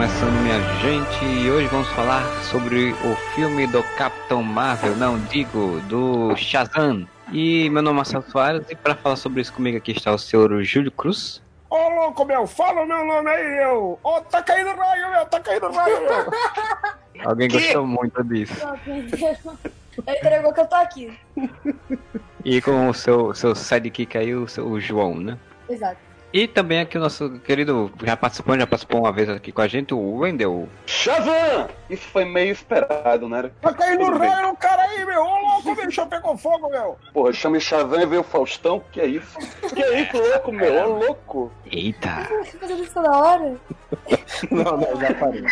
Começando, minha gente, e hoje vamos falar sobre o filme do Capitão Marvel, não digo, do Shazam. E meu nome é Marcelo Soares, e para falar sobre isso comigo aqui está o senhor Júlio Cruz. Ô louco, meu, fala o meu nome aí, meu! Ô, tá caindo raio, meu, tá caindo raio, meu! Alguém gostou muito disso. Ele entregou que eu tô aqui. E com o seu, seu sidekick aí, o, seu, o João, né? Exato. E também aqui o nosso querido, já participou, já participou uma vez aqui com a gente, o Wendel. Shazam! Isso foi meio esperado, né? Tá caindo bem. raio cara aí, meu! Ô louco, eu pegar fogo, meu! Porra, chama Shazam e veio o Faustão, que é isso? Que é isso, louco, meu? Ô, louco! Eita! Fazendo isso toda hora? Não, não, já parei.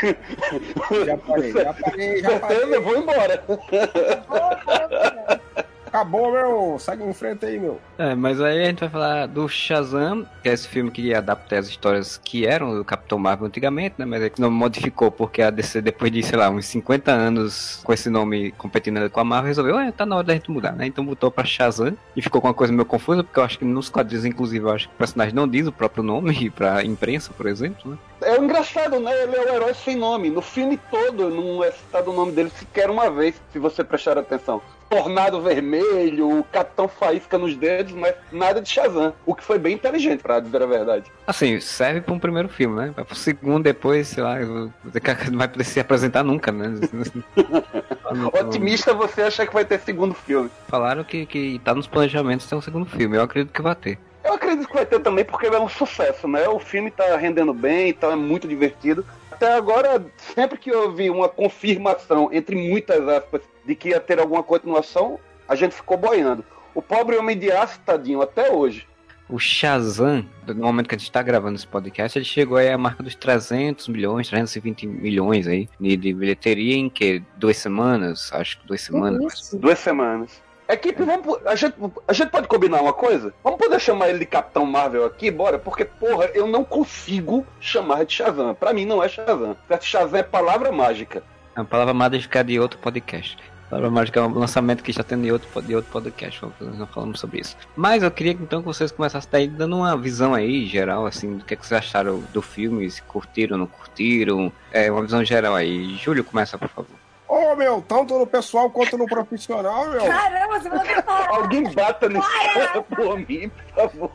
Já parei, já parei, já parei. eu vou embora. Ô, caramba. Acabou, meu! Segue em frente aí, meu! É, mas aí a gente vai falar do Shazam, que é esse filme que adapta as histórias que eram do Capitão Marvel antigamente, né? Mas é que não modificou, porque a DC, depois de, sei lá, uns 50 anos com esse nome competindo com a Marvel, resolveu, é, tá na hora da gente mudar, né? Então botou pra Shazam e ficou com uma coisa meio confusa, porque eu acho que nos quadrinhos, inclusive, eu acho que o personagem não diz o próprio nome pra imprensa, por exemplo, né? É engraçado, né? Ele é o herói sem nome. No filme todo não é citado o nome dele sequer uma vez, se você prestar atenção. Tornado Vermelho, o Capitão Faísca nos dedos, mas nada de Shazam. O que foi bem inteligente, pra dizer a verdade. Assim, serve pra um primeiro filme, né? Vai pro segundo, depois, sei lá, não vai poder se apresentar nunca, né? Otimista você acha que vai ter segundo filme. Falaram que, que tá nos planejamentos ter um segundo filme, eu acredito que vai ter. Eu acredito que vai ter também porque é um sucesso, né? O filme tá rendendo bem, então é muito divertido. Até agora, sempre que eu vi uma confirmação, entre muitas aspas, de que ia ter alguma continuação, a gente ficou boiando. O pobre Homem de Aço, tadinho, até hoje. O Shazam, no momento que a gente está gravando esse podcast, ele chegou aí à marca dos 300 milhões, 320 milhões aí de, de bilheteria em que duas semanas, acho que duas semanas. Isso. Duas semanas. Equipe, vamos, po- a, gente, a gente pode combinar uma coisa? Vamos poder chamar ele de Capitão Marvel aqui, bora? Porque, porra, eu não consigo chamar de Shazam. Pra mim não é Shazam. Shazam é palavra mágica. É uma palavra mágica de outro podcast. Palavra mágica é um lançamento que está tendo de outro, de outro podcast, nós não falamos sobre isso. Mas eu queria então que vocês começassem daí dando uma visão aí, geral, assim, do que, é que vocês acharam do filme, se curtiram, não curtiram. É, uma visão geral aí. Júlio, começa, por favor. Ô, meu, tanto no pessoal quanto no profissional, meu! Caramba, você vai parar. Alguém bata nesse cara por mim, por favor.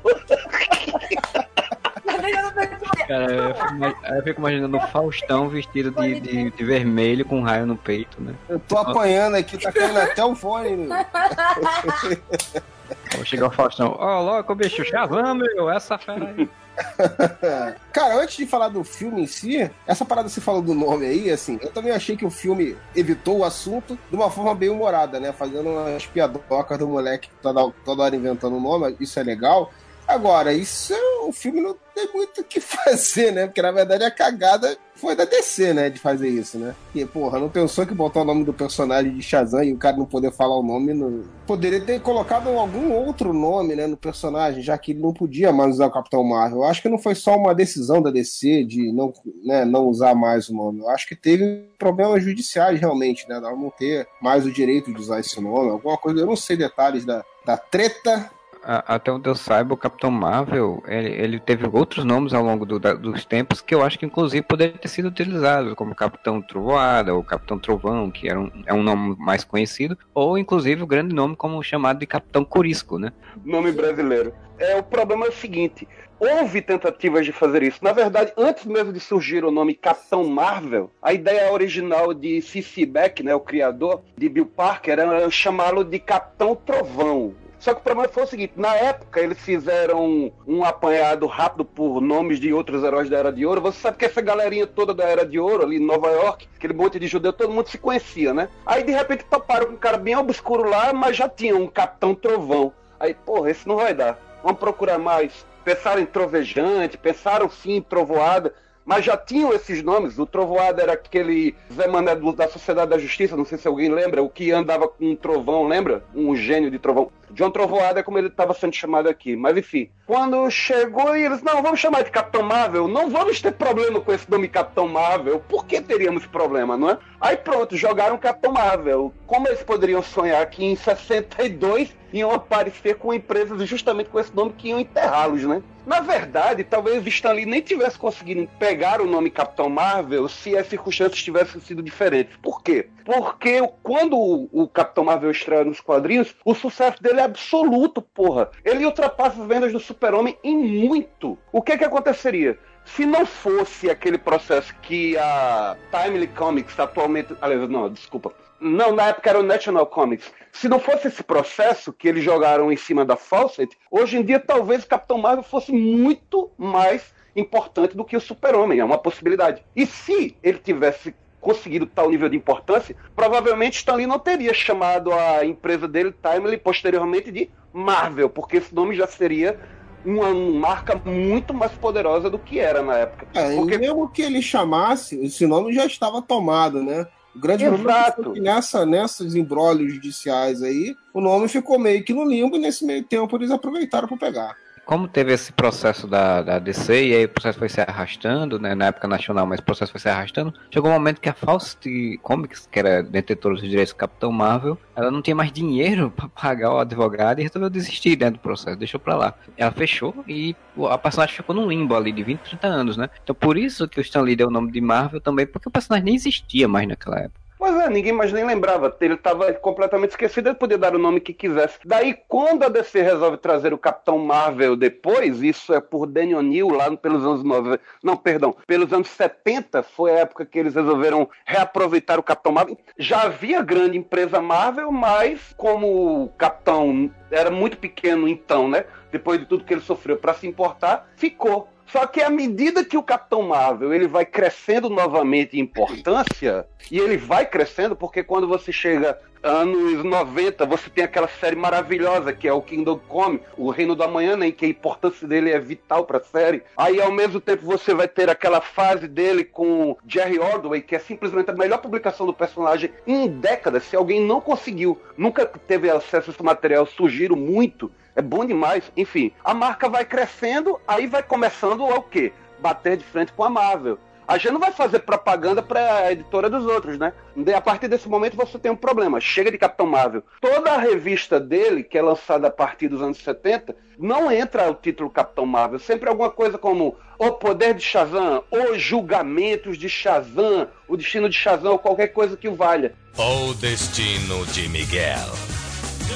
Cara, eu fico, eu fico imaginando o Faustão vestido de, de, de vermelho com um raio no peito, né? Eu tô apanhando aqui, tá caindo até o fone, meu! Vou chegar o Faustão. Ó, louco, bicho, Shazam, meu, essa fera aí. Cara, antes de falar do filme em si, essa parada você falou do nome aí, assim, eu também achei que o filme evitou o assunto de uma forma bem humorada, né? Fazendo umas piadocas do moleque toda, toda hora inventando o nome, isso é legal. Agora, isso o filme não tem muito o que fazer, né? Porque na verdade a cagada foi da DC, né? De fazer isso, né? E, porra, não pensou que botar o nome do personagem de Shazam e o cara não poder falar o nome. No... Poderia ter colocado algum outro nome, né? No personagem, já que ele não podia mais usar o Capitão Marvel. Eu acho que não foi só uma decisão da DC de não, né, não usar mais o nome. Eu acho que teve problemas judiciais realmente, né? Não ter mais o direito de usar esse nome, alguma coisa. Eu não sei detalhes da, da treta, Até onde eu saiba, o Capitão Marvel, ele, ele teve outros nomes ao longo do- da- dos tempos que eu acho que inclusive poderia ter sido utilizado, como Capitão Trovoada ou Capitão Trovão, que era um, é um nome mais conhecido, ou inclusive o grande nome como chamado de Capitão Corisco, né? Nome brasileiro. É, o problema é o seguinte: houve tentativas de fazer isso. Na verdade, antes mesmo de surgir o nome Capitão Marvel, a ideia original de C.C. Beck, né, o criador de Bill Parker, era chamá-lo de Capitão Trovão. Só que o problema foi o seguinte: na época eles fizeram um, apanhado rápido por nomes de outros heróis da Era de Ouro. Você sabe que essa galerinha toda da Era de Ouro, ali em Nova York, aquele monte de judeu, todo mundo se conhecia, né? Aí de repente toparam com um cara bem obscuro lá, mas já tinha um Capitão Trovão. Aí, porra, esse não vai dar. Vamos procurar mais. Pensaram em Trovejante, pensaram sim em Trovoada, mas já tinham esses nomes. O Trovoada era aquele Zé Mané da Sociedade da Justiça, não sei se alguém lembra, o que andava com um trovão, lembra? Um gênio de trovão. John Trovoada é como ele estava sendo chamado aqui. Mas enfim, quando chegou e eles, não, vamos chamar de Capitão Marvel, não vamos ter problema com esse nome Capitão Marvel. Por que teríamos problema, não é? Aí pronto, jogaram Capitão Marvel. Como eles poderiam sonhar que em 62 iam aparecer com empresas justamente com esse nome que iam enterrá-los, né? Na verdade, talvez Stan Lee nem tivesse conseguido pegar o nome Capitão Marvel se as circunstâncias tivessem sido diferentes. Por quê? Porque quando o, Capitão Marvel estreia nos quadrinhos, o sucesso dele absoluto, porra. Ele ultrapassa as vendas do Super-Homem em muito. O que que aconteceria? Se não fosse aquele processo que a Timely Comics atualmente. Aliás, não, desculpa. Não, na época era o National Comics. Se não fosse esse processo que eles jogaram em cima da Fawcett, hoje em dia talvez o Capitão Marvel fosse muito mais importante do que o Super-Homem. É uma possibilidade. E se ele tivesse conseguido tal nível de importância, provavelmente Stan Lee não teria chamado a empresa dele, Timely, posteriormente de Marvel, porque esse nome já seria uma marca muito mais poderosa do que era na época. É, Porque- mesmo que ele chamasse, esse nome já estava tomado, né? O grande problema Exato. foi que nessa, nessas embrólios judiciais aí, o nome ficou meio que no limbo e nesse meio tempo eles aproveitaram para pegar. Como teve esse processo da, da DC e aí o processo foi se arrastando, né, na época nacional, mas o processo foi se arrastando, chegou um momento que a Fawcett Comics, que era detetora dos direitos do Capitão Marvel, ela não tinha mais dinheiro pra pagar o advogado e resolveu desistir dentro do processo, deixou pra lá. Ela fechou e a personagem ficou num limbo ali de 20, 30 anos, né? Então por isso que o Stan Lee deu o nome de Marvel também, porque o personagem nem existia mais naquela época. Pois é, ninguém mais nem lembrava. Ele estava completamente esquecido, ele podia dar o nome que quisesse. Daí, quando a DC resolve trazer o Capitão Marvel depois, isso é por Daniel O'Neill, lá pelos anos 90. Não, perdão, pelos anos 70, foi a época que eles resolveram reaproveitar o Capitão Marvel. Já havia grande empresa Marvel, mas como o Capitão era muito pequeno então, né? Depois de tudo que ele sofreu para se importar, ficou. Só que à medida que o Capitão Marvel ele vai crescendo novamente em importância, e ele vai crescendo porque quando você chega anos 90, você tem aquela série maravilhosa que é o Kingdom Come, o Reino do Amanhã, né, em que a importância dele é vital para a série. Aí ao mesmo tempo você vai ter aquela fase dele com Jerry Ordway, que é simplesmente a melhor publicação do personagem em décadas. Se alguém não conseguiu, nunca teve acesso a esse material, sugiro muito. É bom demais. Enfim, a marca vai crescendo, aí vai começando o quê? Bater de frente com a Marvel. A gente não vai fazer propaganda para a editora dos outros, né? A partir desse momento você tem um problema. Chega de Capitão Marvel. Toda a revista dele, que é lançada a partir dos anos 70, não entra o título Capitão Marvel. Sempre alguma coisa como O Poder de Shazam, Os Julgamentos de Shazam, O Destino de Shazam, ou qualquer coisa que o valha. O Destino de Miguel.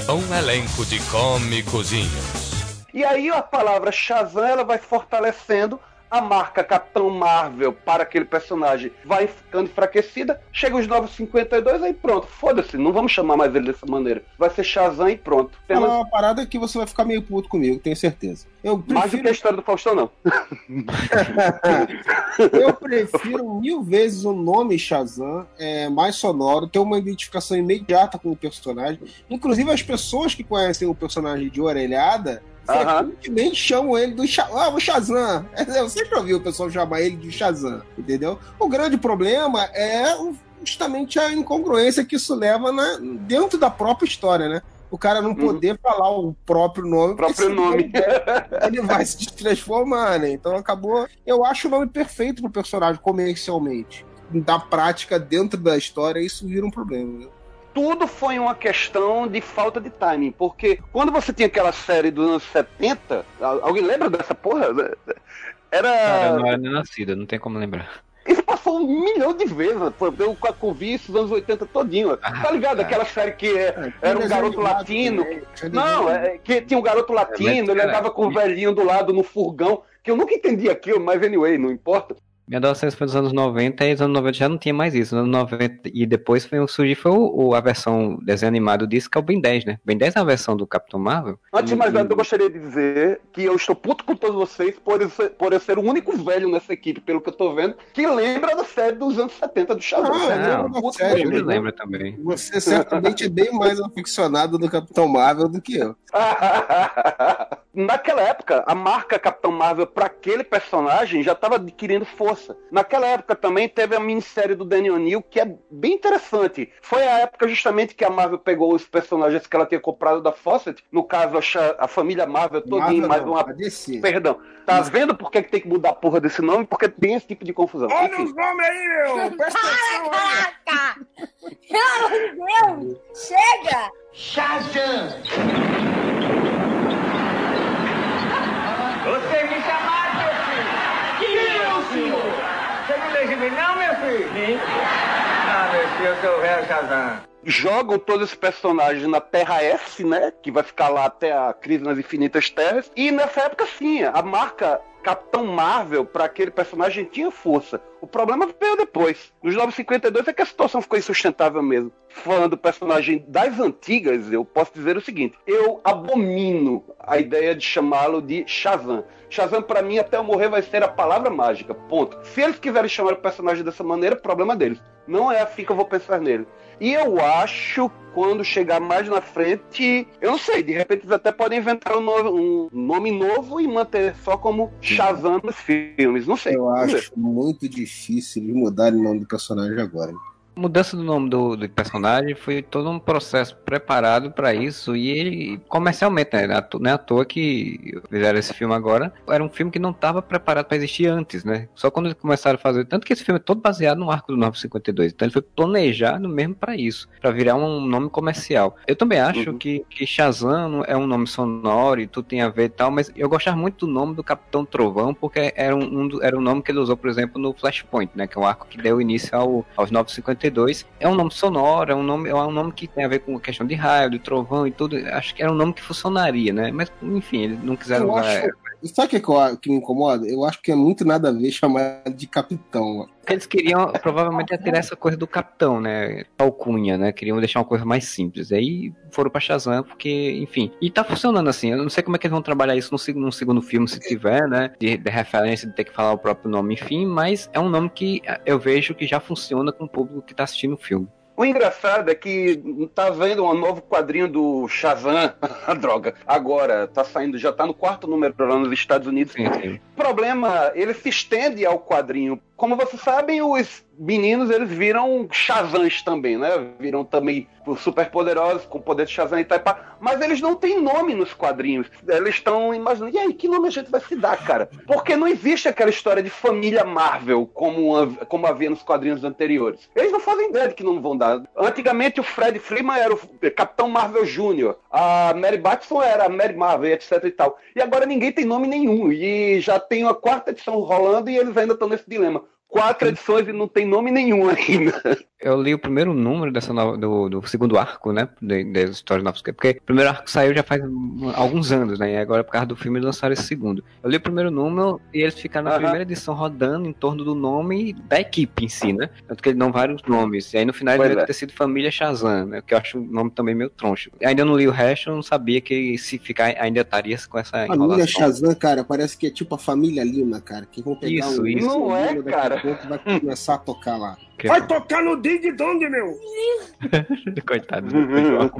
Um elenco de cômicozinhos. E aí a palavra Shazam ela vai fortalecendo a marca Capitão Marvel para aquele personagem vai ficando enfraquecida. Chega os 952, aí pronto, foda-se, não vamos chamar mais ele dessa maneira. Vai ser Shazam e pronto. É Temos uma parada que você vai ficar meio puto comigo, tenho certeza. Eu mais do que a prefiro, história do Faustão, não. eu prefiro mil vezes o nome Shazam, é mais sonoro, ter uma identificação imediata com o personagem. Inclusive, as pessoas que conhecem o personagem de orelhada Aham. frequentemente chamam ele do Sha ah, o Shazam. Eu sempre ouvi o pessoal chamar ele de Shazam, entendeu? O grande problema é o- justamente a incongruência que isso leva na- dentro da própria história, né? O cara não poder falar o próprio nome. porque Próprio nome. Ele vai, ele vai se transformar, né? Então acabou. Eu acho o nome perfeito pro personagem comercialmente. Da prática, dentro da história, isso vira um problema. Né? Tudo foi uma questão de falta de timing. Porque quando você tinha aquela série dos anos 70, al- alguém lembra dessa porra? Era. Cara, eu não era nem nascida, não tem como lembrar. Isso passou um milhão de vezes. Foi, eu com a Covid isso nos anos 80 todinho. Ah, tá ligado? cara. Aquela série que é- era um garoto latino. Não, é, que tinha um garoto latino, ele andava com o velhinho do lado no furgão, que eu nunca entendi aquilo, mas anyway, não importa. Minha adolescência foi nos anos 90 e nos anos 90 já não tinha mais isso. Nos anos 90 e depois foi o surgir foi o, o- a versão desenho animado disso, que é o Ben 10, né? Ben 10 é a versão do Capitão Marvel. Antes de mais nada, eu gostaria de dizer que eu estou puto com todos vocês por eu, ser, por eu ser o único velho nessa equipe, pelo que eu tô vendo, que lembra da série dos anos 70 do Shazam. Ah, não, com Eu lembro também. Você certamente é bem mais aficionado do Capitão Marvel do que eu. naquela época, a marca Capitão Marvel para aquele personagem já estava adquirindo força. Naquela época também teve a minissérie do Daniel O'Neill, que é bem interessante. Foi a época justamente que a Marvel pegou os personagens que ela tinha comprado da Fawcett, no caso a, família Marvel todinha, mais não, uma. Perdão. Tá vendo por que que tem que mudar a porra desse nome? Porque tem esse tipo de confusão. Olha Enfim. os nomes aí, meu! Presta atenção! Caraca! Pelo amor de Deus! Chega! Você me chamaram, senhor? Você não gibi não, meu filho? Sim. Ah, meu filho, eu sou o velho Shazam. Jogam todos esses personagens na Terra S, né? Que vai ficar lá até a crise nas infinitas terras. E nessa época, sim, a marca Capitão Marvel para aquele personagem tinha força. O problema veio depois. Nos 952 é que a situação ficou insustentável mesmo. Falando do personagem das antigas, eu posso dizer o seguinte: eu abomino a ideia de chamá-lo de Shazam. Shazam, para mim, até eu morrer, vai ser a palavra mágica. Ponto. Se eles quiserem chamar o personagem dessa maneira, problema deles. Não é assim que eu vou pensar nele. E eu acho, quando chegar mais na frente, eu não sei, de repente eles até podem inventar um, novo- um nome novo e manter só como Shazam nos filmes. Não sei. Eu acho muito difícil eles mudarem o nome do personagem agora. A mudança do nome do, do personagem foi todo um processo preparado para isso e ele, comercialmente, né? to- Não é à toa que fizeram esse filme agora. Era um filme que não estava preparado para existir antes, né? Só quando eles começaram a fazer. Tanto que esse filme é todo baseado no arco do 952. Então ele foi planejado mesmo para isso, para virar um nome comercial. Eu também acho Uhum. que, que Shazam é um nome sonoro e tudo tem a ver e tal, mas eu gostava muito do nome do Capitão Trovão porque era um, um era um nome que ele usou, por exemplo, no Flashpoint, né? Que é um arco que deu início ao, aos 952. É um nome sonoro, é um nome, é um nome que tem a ver com a questão de raio, de trovão e tudo. Acho que era um nome que funcionaria, né? Mas, enfim, eles não quiseram Eu usar. acho. Sabe o que, eu- que me incomoda? Eu acho que é muito nada a ver chamar de capitão. Porque eles queriam, provavelmente, tirar essa coisa do capitão, né? Alcunha, né? Queriam deixar uma coisa mais simples. Aí foram pra Shazam, porque, enfim. E tá funcionando assim. Eu não sei como é que eles vão trabalhar isso no, no segundo filme, se tiver, né? De, de referência, de ter que falar o próprio nome, enfim. Mas é um nome que eh, eu vejo que já funciona com o público que tá assistindo o filme. O engraçado é que tá vendo um novo quadrinho do Shazam, a droga, agora, tá saindo, já tá no quarto número lá nos Estados Unidos. Sim, sim. O problema, ele se estende ao quadrinho. Como vocês sabem, os meninos, eles viram Shazams também, né? Viram também super poderosos, com poder de Shazam e tal, e pá. mas eles não têm nome nos quadrinhos. Eles estão imaginando, e aí, que nome a gente vai se dar, cara? Porque não existe aquela história de família Marvel, como, como havia nos quadrinhos anteriores. Eles não fazem ideia de que não vão dar. Antigamente, o Fred Freeman era o Capitão Marvel Jr., a Mary Batson era a Mary Marvel, etc e tal. E agora ninguém tem nome nenhum. E já tem a quarta edição rolando e eles ainda estão nesse dilema. Quatro edições e não tem nome nenhum ainda. Eu li o primeiro número dessa nova- do, do segundo arco, né? de- Das histórias novas. Porque o primeiro arco saiu já faz alguns anos, né? E agora, por causa do filme, eles lançaram esse segundo. Eu li o primeiro número e eles ficaram na primeira edição rodando em torno do nome da equipe em si, né? Tanto que eles dão vários nomes. E aí no final Pois ele é. ter sido Família Shazam, né? Que eu acho o nome também meio troncho. Ainda não li o resto, eu não sabia que se ficar ainda estaria com essa Família enrolação. Shazam, cara, parece que é tipo a família Lima, cara. Que vão pegar Isso, um isso. Não é, cara. Pouco vai começar a tocar lá. Que- Vai tocar no Ding Dong, meu! Coitado do João.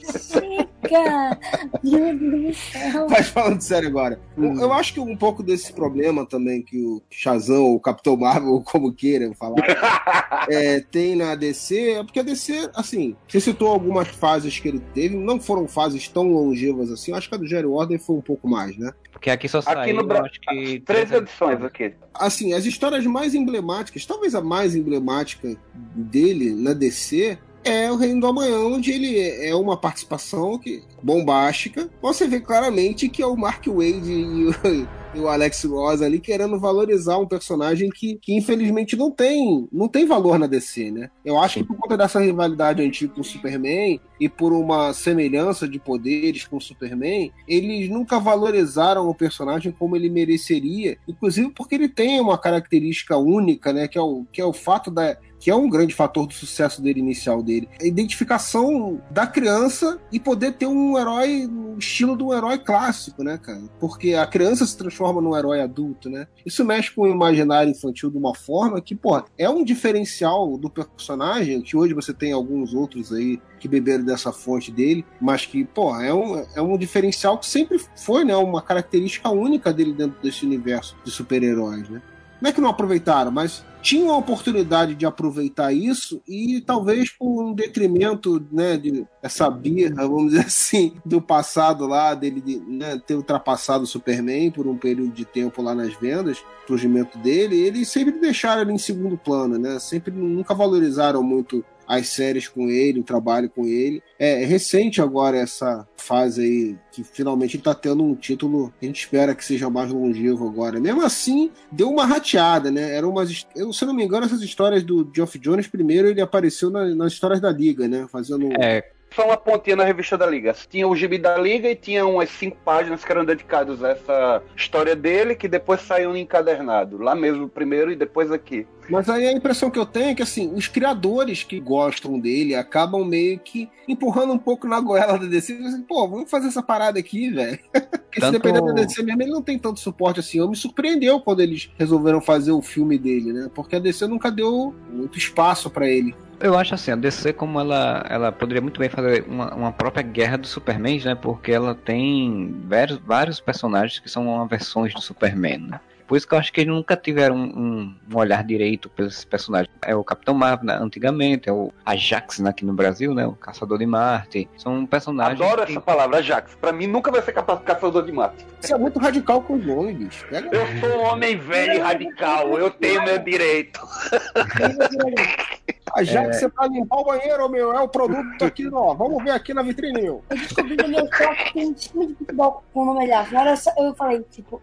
Chega! Meu Deus do céu! Mas falando sério agora, Hum. eu acho que um pouco desse problema também que o Shazam, ou o Capitão Marvel, ou como queiram falar, é, tem na DC, é porque a DC, assim, você citou algumas fases que ele teve, não foram fases tão longevas assim, eu acho que a do Jerry Order foi um pouco mais, né? Porque aqui só Aqui saiu, no Bra- acho que... Três edições aqui. Assim, as histórias mais emblemáticas, talvez a mais emblemática dele na DC é o Reino do Amanhã, onde ele é uma participação que, bombástica. Você vê claramente que é o Mark Wade e o, e o Alex Ross ali querendo valorizar um personagem que, que infelizmente não tem, não tem valor na DC, né? Eu acho que por conta dessa rivalidade antiga com o Superman e por uma semelhança de poderes com o Superman, eles nunca valorizaram o personagem como ele mereceria, inclusive porque ele tem uma característica única, né, que é o, que é o fato da que é um grande fator do sucesso dele inicial dele. A identificação da criança e poder ter um herói no estilo de um herói clássico, né, cara? Porque a criança se transforma num herói adulto, né? Isso mexe com o imaginário infantil de uma forma que, pô, é um diferencial do personagem, que hoje você tem alguns outros aí que beberam dessa fonte dele, mas que, pô, é um, é um diferencial que sempre foi, né? Uma característica única dele dentro desse universo de super-heróis, né? Não é que não aproveitaram, mas tinham a oportunidade de aproveitar isso e talvez por um detrimento, né, de essa birra, vamos dizer assim, do passado lá, dele de, né, ter ultrapassado o Superman por um período de tempo lá nas vendas, surgimento dele, eles sempre deixaram ele em segundo plano, né? Sempre nunca valorizaram muito as séries com ele, o trabalho com ele. É, é recente agora essa fase aí que finalmente ele tá tendo um título a gente espera que seja mais longevo agora. Mesmo assim, deu uma rateada, né? Eram umas. Eu, se eu não me engano, essas histórias do Geoff Jones, primeiro ele apareceu na, nas histórias da Liga, né? Fazendo. É, Só uma pontinha na revista da Liga. Tinha o gibi da Liga e tinha umas cinco páginas que eram dedicadas a essa história dele, que depois saiu no encadernado. Lá mesmo, primeiro e depois aqui. Mas aí a impressão que eu tenho é que assim, os criadores que gostam dele acabam meio que empurrando um pouco na goela da DC. Assim, Pô, vamos fazer essa parada aqui, velho. Porque se depender da DC mesmo, ele não tem tanto suporte assim. Eu me surpreendeu quando eles resolveram fazer o filme dele, né? Porque a DC nunca deu muito espaço pra ele. Eu acho assim, a DC como ela, ela poderia muito bem fazer uma, uma própria guerra do Superman, né? Porque ela tem vários, vários personagens que são versões do Superman, né? Por isso que eu acho que eles nunca tiveram um, um- olhar direito pelos personagens. É o Capitão Marvel né, antigamente, é o Ajax né, aqui no Brasil, né? O Caçador de Marte. São personagens. Adoro que- essa palavra, Ajax. Pra mim nunca vai ser capaz de caçador de mate. Isso é muito radical com os nomes, bicho. Pega Eu sou um homem velho e radical, eu tenho meu direito. a já que você tá limpar o banheiro, meu, é o produto aqui, ó. Vamos ver aqui na vitrine. meu. Eu descobri no meu toque que tem um time de futebol com o nome. Na hora eu falei, tipo,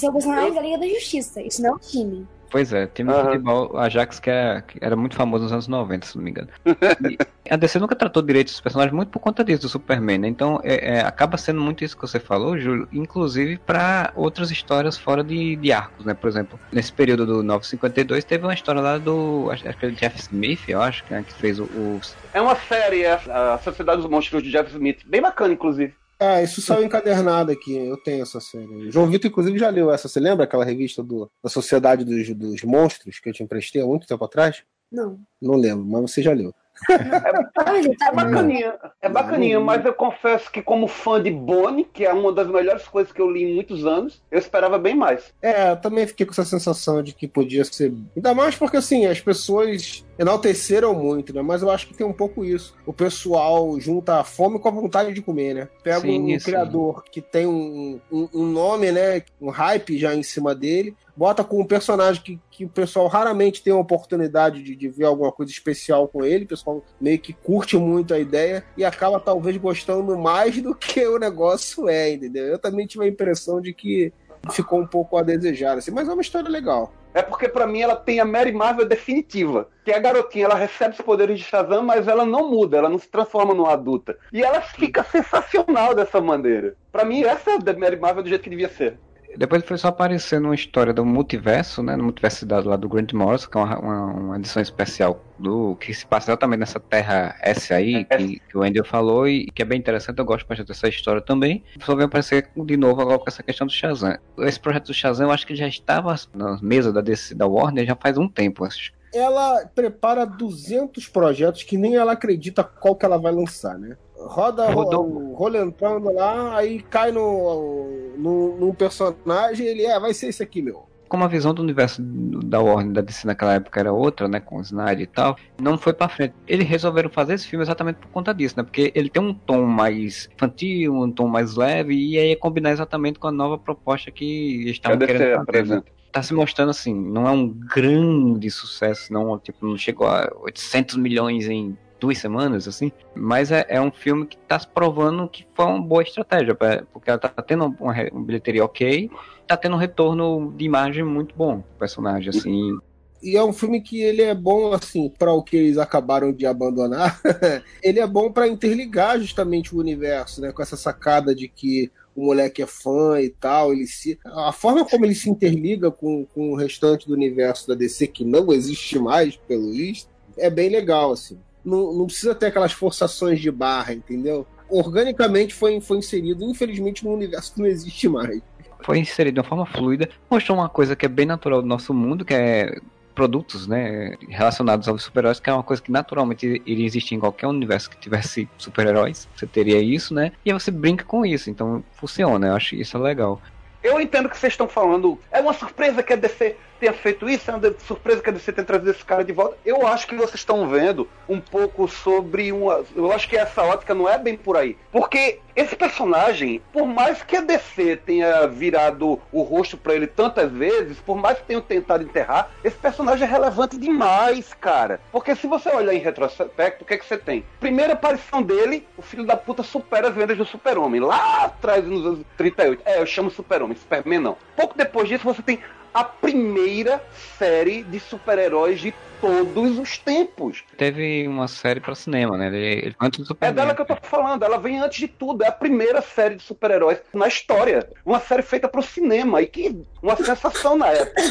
esse é o personagem da Liga da Justiça. Isso não é um time. Pois é, time de Aham. futebol, Ajax que, é- que era muito famoso nos anos 90, se não me engano. E a DC nunca tratou direito dos personagens muito por conta disso, do Superman, né? Então é, é, acaba sendo muito isso que você falou, Júlio, inclusive para outras histórias fora de, de arcos, né? Por exemplo, nesse período do 952 teve uma história lá do, acho acho que é Jeff Smith, eu acho, que, é, que fez o, o- É uma série, é a Sociedade dos Monstros de Jeff Smith. Bem bacana, inclusive. É, isso saiu encadernado aqui. Eu tenho essa série. O João Vitor, inclusive, já leu essa. Você lembra aquela revista do, da Sociedade dos, dos Monstros que eu te emprestei há muito tempo atrás? Não. Não lembro, mas você já leu. Ah, tá É bacaninha, é bacaninha, mas eu confesso que como fã de Bonnie, que é uma das melhores coisas que eu li em muitos anos, eu esperava bem mais. É, eu também fiquei com essa sensação de que podia ser. Ainda mais porque, assim, as pessoas enalteceram muito, né? Mas eu acho que tem um pouco isso. O pessoal junta a fome com a vontade de comer, né? Pega Sim, um criador que tem um, um, um nome, né? Um hype já em cima dele, bota com um personagem que, que o pessoal raramente tem a oportunidade de, de ver alguma coisa especial com ele, o pessoal meio que curte muito a ideia e acaba talvez gostando mais do que o negócio é, entendeu? Eu também tive a impressão de que ficou um pouco a desejar, assim, mas é uma história legal. É porque pra mim ela tem a Mary Marvel definitiva. Que a garotinha ela recebe os poderes de Shazam, mas ela não muda, ela não se transforma numa adulta. E ela fica sensacional dessa maneira. Pra mim essa é a Mary Marvel do jeito que devia ser. Depois foi só aparecer numa história do multiverso, né? No multiverso cidade lá do Grant Morrison, que é uma, uma, uma edição especial do que se passa exatamente nessa Terra S aí, que, que o Andrew falou, e que é bem interessante, eu gosto bastante dessa história também. Só veio aparecer de novo agora com essa questão do Shazam. Esse projeto do Shazam eu acho que já estava na mesa da, DC, da Warner já faz um tempo. acho. Ela prepara 200 projetos que nem ela acredita qual que ela vai lançar, né? Roda Rodou. ro- rolentando lá, aí cai no, no, num personagem ele é, vai ser esse aqui, meu. Como a visão do universo da Warner da DC naquela época era outra, né, com o Snyder e tal, não foi pra frente. Eles resolveram fazer esse filme exatamente por conta disso, né, porque ele tem um tom mais infantil, um tom mais leve, e aí é combinar exatamente com a nova proposta que eles estavam querendo fazer. né? apresenta? Tá se mostrando assim, não é um grande sucesso, não, tipo, não chegou a 800 milhões em duas semanas, assim, mas é, é um filme que tá se provando que foi uma boa estratégia, pra- porque ela tá tendo uma, uma bilheteria ok, tá tendo um retorno de imagem muito bom do personagem, assim. E é um filme que ele é bom, assim, para o que eles acabaram de abandonar. ele é bom para interligar justamente o universo, né? Com essa sacada de que o moleque é fã e tal. Ele se... A forma como ele se interliga com, com o restante do universo da DC, que não existe mais, pelo visto, é bem legal, assim. Não, não precisa ter aquelas forçações de barra, entendeu? Organicamente foi, foi inserido, infelizmente, num universo que não existe mais. Foi inserido de uma forma fluida, mostrou uma coisa que é bem natural do nosso mundo, que é produtos, né, relacionados aos super-heróis, que é uma coisa que naturalmente iria existir em qualquer universo que tivesse super-heróis. Você teria isso, né? E aí você brinca com isso, então funciona. Eu acho isso legal. Eu entendo que vocês estão falando. É uma surpresa que a DC tenha feito isso, é uma surpresa que a DC tenha trazido esse cara de volta. Eu acho que vocês estão vendo um pouco sobre uma. Eu acho que essa ótica não é bem por aí. Porque esse personagem, por mais que a DC tenha virado o rosto para ele tantas vezes, por mais que tenham tentado enterrar, esse personagem é relevante demais, cara. Porque se você olhar em retrospecto, o que é que você tem? Primeira aparição dele, o filho da puta supera as vendas do Super-Homem. Lá atrás, nos anos 38. É, eu chamo Super-Homem, Superman não. Pouco depois disso, você tem a primeira série de super-heróis de todos os tempos. Teve uma série para cinema, né? Ele, antes do É Superman. dela que eu tô falando, ela vem antes de tudo, é a primeira série de super-heróis na história. Uma série feita pro cinema, e que uma sensação na época.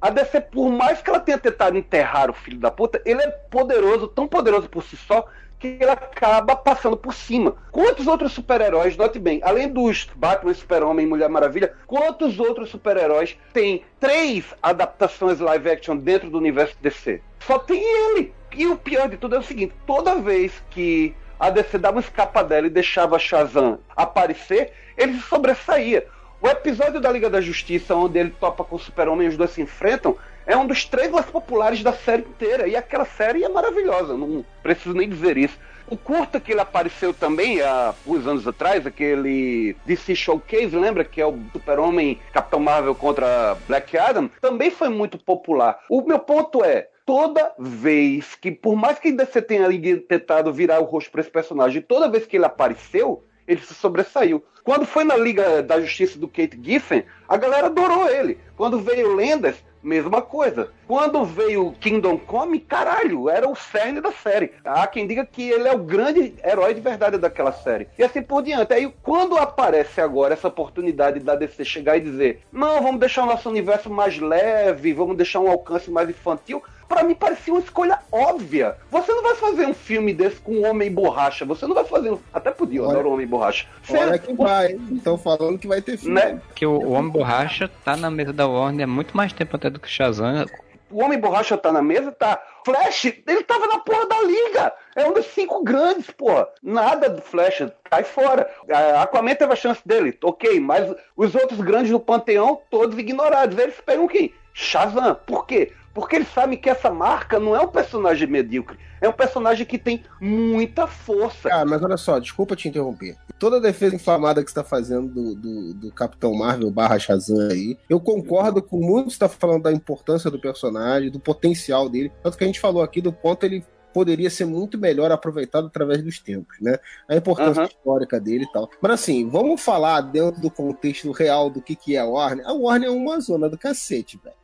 A DC, por mais que ela tenha tentado enterrar o filho da puta, ele é poderoso, tão poderoso por si só, que ele acaba passando por cima. Quantos outros super-heróis, note bem, além dos Batman, Super-Homem e Mulher Maravilha, quantos outros super-heróis têm três adaptações live action dentro do universo DC? Só tem ele. E o pior de tudo é o seguinte: toda vez que a DC dava uma escapadela e deixava Shazam aparecer, ele sobressaía. O episódio da Liga da Justiça, onde ele topa com o Super-Homem e os dois se enfrentam, é um dos três mais populares da série inteira. E aquela série é maravilhosa, não preciso nem dizer isso. O curta que ele apareceu também há uns anos atrás, aquele DC Showcase, lembra? Que é o Super-Homem Capitão Marvel contra Black Adam, também foi muito popular. O meu ponto é, toda vez que, por mais que você tenha tentado virar o rosto para esse personagem, toda vez que ele apareceu, ele se sobressaiu. Quando foi na Liga da Justiça do Kate Giffen, a galera adorou ele. Quando veio Lendas, mesma coisa. Quando veio Kingdom Come, caralho, era o cerne da série. Há quem diga que ele é o grande herói de verdade daquela série. E assim por diante. Aí quando aparece agora essa oportunidade da DC chegar e dizer: não, vamos deixar o nosso universo mais leve, vamos deixar um alcance mais infantil. Pra mim parecia uma escolha óbvia. Você não vai fazer um filme desse com um homem borracha. Você não vai fazer um. Até podia, eu Olha- adoro homem borracha. Olha que vai, estão falando que vai ter filme. Né? Que o, o Homem Borracha tá na mesa da Warner há muito mais tempo até do que Shazam. O Homem Borracha tá na mesa, tá. Flash, ele tava na porra da liga. É um dos cinco grandes, porra. Nada do Flash, cai fora. A Aquaman teve a chance dele, ok, mas os outros grandes do panteão, todos ignorados. Eles pegam quem? Shazam. Por quê? Porque eles sabem que essa marca não é um personagem medíocre. É um personagem que tem muita força. Cara, mas olha só, desculpa te interromper. Toda a defesa inflamada que você tá fazendo do, do, do Capitão Marvel barra Shazam aí, eu concordo com muito que você tá falando da importância do personagem, do potencial dele. Tanto que a gente falou aqui do ponto ele poderia ser muito melhor aproveitado através dos tempos, né? A importância Aham. histórica dele e tal. Mas assim, vamos falar dentro do contexto real do que, que é a Warner. A Warner é uma zona do cacete, velho.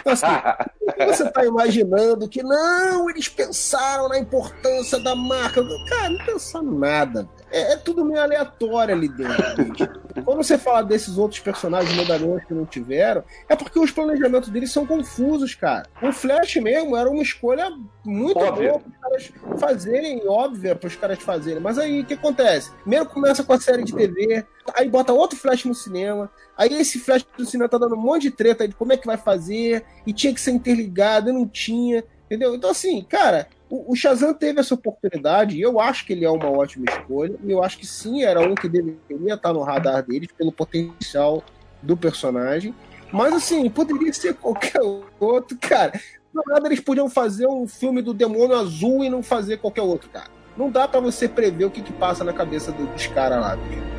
Então, assim, você tá imaginando que não, eles pensaram na importância da marca. Cara, não pensaram nada. É, é tudo meio aleatório ali dentro. Quando você fala desses outros personagens medalhões que não tiveram, é porque os planejamentos deles são confusos, cara. O Flash mesmo era uma escolha muito boa para os caras fazerem, óbvia para os caras fazerem. Mas aí o que acontece? Primeiro começa com a série de TV, aí bota outro Flash no cinema, Aí esse Flash do cinema tá dando um monte de treta aí de como é que vai fazer, e tinha que ser interligado, e não tinha, entendeu? Então, assim, cara, o, o Shazam teve essa oportunidade, e eu acho que ele é uma ótima escolha, e eu acho que sim, era um que deveria estar no radar deles, pelo potencial do personagem. Mas, assim, poderia ser qualquer outro, cara. Do nada eles podiam fazer um filme do Demônio Azul e não fazer qualquer outro, cara. Não dá pra você prever o que, que passa na cabeça do- dos caras lá, bicho.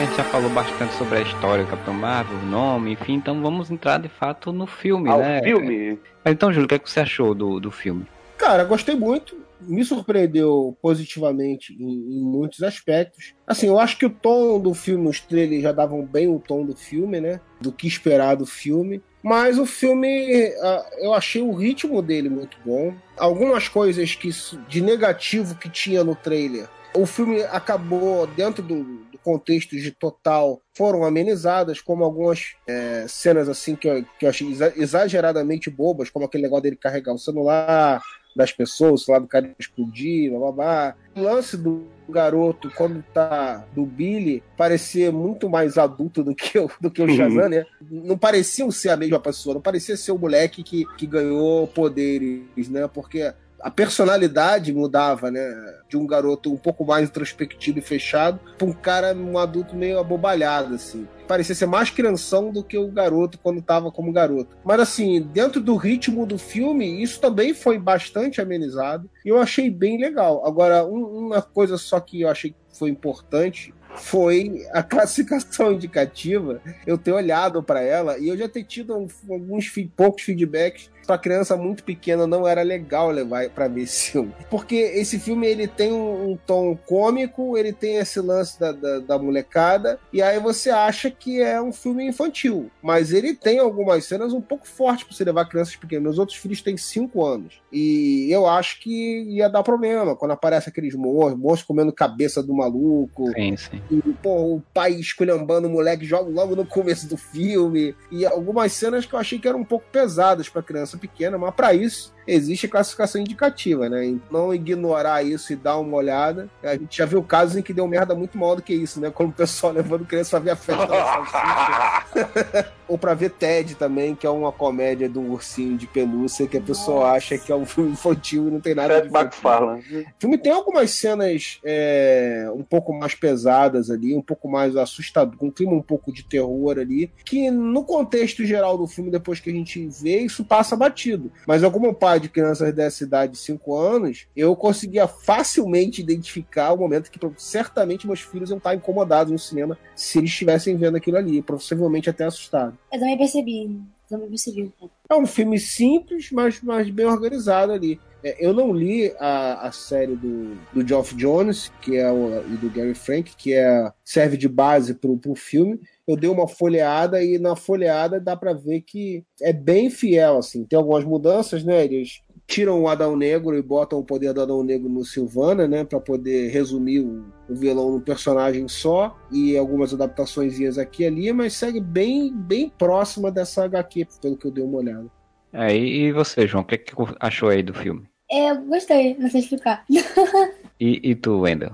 A gente já falou bastante sobre a história do Capitão Marvel, o nome, enfim, então vamos entrar de fato no filme, Ao né? filme. Então, Júlio, o que, é que você achou do, do filme? Cara, gostei muito. Me surpreendeu positivamente em, em muitos aspectos. Assim, eu acho que o tom do filme, os trailers já davam bem o tom do filme, né? Do que esperar do filme. Mas o filme, ah, eu achei o ritmo dele muito bom. Algumas coisas que de negativo que tinha no trailer, o filme acabou dentro do contextos de total foram amenizadas, como algumas é, cenas assim que eu, que eu achei exa- exageradamente bobas, como aquele negócio dele carregar o celular das pessoas, o celular do cara explodir, blá blá blá. O lance do garoto, quando tá do Billy, parecia muito mais adulto do que o, do que o Shazam, né? Não pareciam ser a mesma pessoa, não parecia ser o moleque que, que ganhou poderes, né? Porque a personalidade mudava, né? De um garoto um pouco mais introspectivo e fechado para um cara, um adulto meio abobalhado, assim. Parecia ser mais crianção do que o garoto quando tava como garoto. Mas, assim, dentro do ritmo do filme, isso também foi bastante amenizado e eu achei bem legal. Agora, um- uma coisa só que eu achei que foi importante foi a classificação indicativa. Eu ter olhado para ela e eu já ter tido alguns poucos feedbacks para criança muito pequena não era legal levar para ver esse filme, porque esse filme ele tem um, um tom cômico, ele tem esse lance da, da, da molecada e aí você acha que é um filme infantil, mas ele tem algumas cenas um pouco fortes para você levar crianças pequenas. Meus outros filhos têm 5 anos e eu acho que ia dar problema quando aparece aqueles monstros, monstros comendo cabeça do maluco. Sim, sim. E, o pai esculhambando o moleque joga logo no começo do filme. E algumas cenas que eu achei que eram um pouco pesadas pra criança pequena, mas pra isso existe classificação indicativa, né? E não ignorar isso e dar uma olhada. A gente já viu casos em que deu merda muito maior do que isso, né? Como o pessoal levando criança pra ver a festa da salsicha. Ou pra ver Ted também, que é uma comédia do ursinho de pelúcia que a pessoa acha que é um filme infantil e não tem nada Seth de infantil. MacFarlane. O filme tem algumas cenas é, um pouco mais pesadas ali, um pouco mais assustador, com um clima um pouco de terror ali, que no contexto geral do filme, depois que a gente vê, isso passa batido. Mas como pai de crianças dessa idade de 5 anos, eu conseguia facilmente identificar o momento que certamente meus filhos iam estar incomodados no cinema se eles estivessem vendo aquilo ali, possivelmente até assustados. Eu também percebi. Um pouco. É um filme simples, mas, mas bem organizado ali. É, eu não li a, a série do, do Geoff Jones, que é o, e do Gary Frank, que é, serve de base pro, pro filme. Eu dei uma folheada e na folheada dá pra ver que é bem fiel, assim. Tem algumas mudanças, né? Eles tiram o Adão Negro e botam o poder do Adão Negro no Silvana, né? Pra poder resumir o, o vilão num personagem só. E algumas adaptações aqui e ali, mas segue bem, bem próxima dessa HQ, pelo que eu dei uma olhada. É, e você, João, o que, que achou aí do filme? É, eu gostei, não sei explicar. E, e tu, Wendel?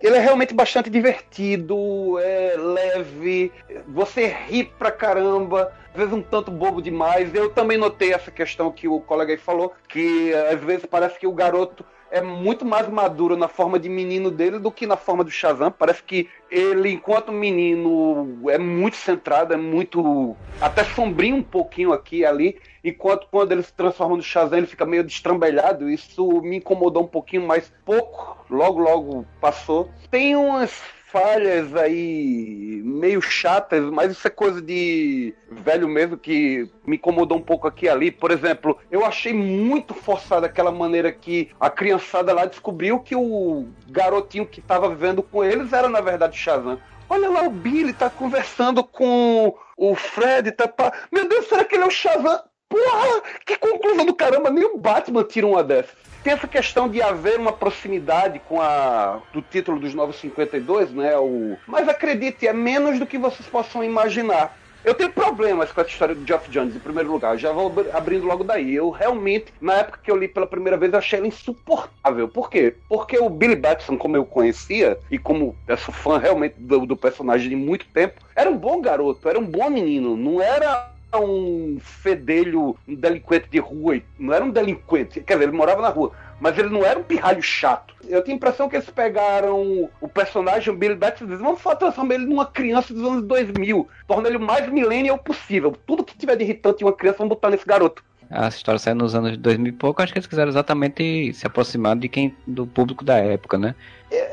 Ele é realmente bastante divertido, é leve, você ri pra caramba, às vezes um tanto bobo demais. Eu também notei essa questão que o colega aí falou, que às vezes parece que o garoto é muito mais maduro na forma de menino dele do que na forma do Shazam. Parece que ele, enquanto menino, é muito centrado, é muito. até sombrio um pouquinho aqui e ali. Enquanto quando ele se transforma no Shazam, ele fica meio destrambelhado. Isso me incomodou um pouquinho, mas pouco. Logo, logo passou. Tem umas falhas aí meio chatas, mas isso é coisa de velho mesmo que me incomodou um pouco aqui e ali. Por exemplo, eu achei muito forçada aquela maneira que a criançada lá descobriu que o garotinho que estava vivendo com eles era na verdade Shazam. Olha lá o Billy tá conversando com o Fred, tá. Meu Deus, será que ele é o Shazam? Porra, que conclusão do caramba, nem o Batman tira uma dessas. Tem essa questão de haver uma proximidade com a do título dos Novos 52, né? O... Mas acredite, é menos do que vocês possam imaginar. Eu tenho problemas com essa história do Geoff Jones, em primeiro lugar. Já vou abri- abrindo logo daí. Eu realmente, na época que eu li pela primeira vez, achei ela insuportável. Por quê? Porque o Billy Batson, como eu conhecia, e como eu sou fã realmente do, do personagem de muito tempo, era um bom garoto, era um bom menino. Não era um fedelho, um delinquente de rua. Não era um delinquente. Quer dizer, ele morava na rua. Mas ele não era um pirralho chato. Eu tenho a impressão que eles pegaram o personagem, o Billy Batson, e disseram, vamos transformar ele numa criança dos anos 2000. Torna ele o mais millennial possível. Tudo que tiver de irritante em uma criança, vamos botar nesse garoto. A história saiu nos anos 2000 e pouco, acho que eles quiseram exatamente se aproximar de quem do público da época, né?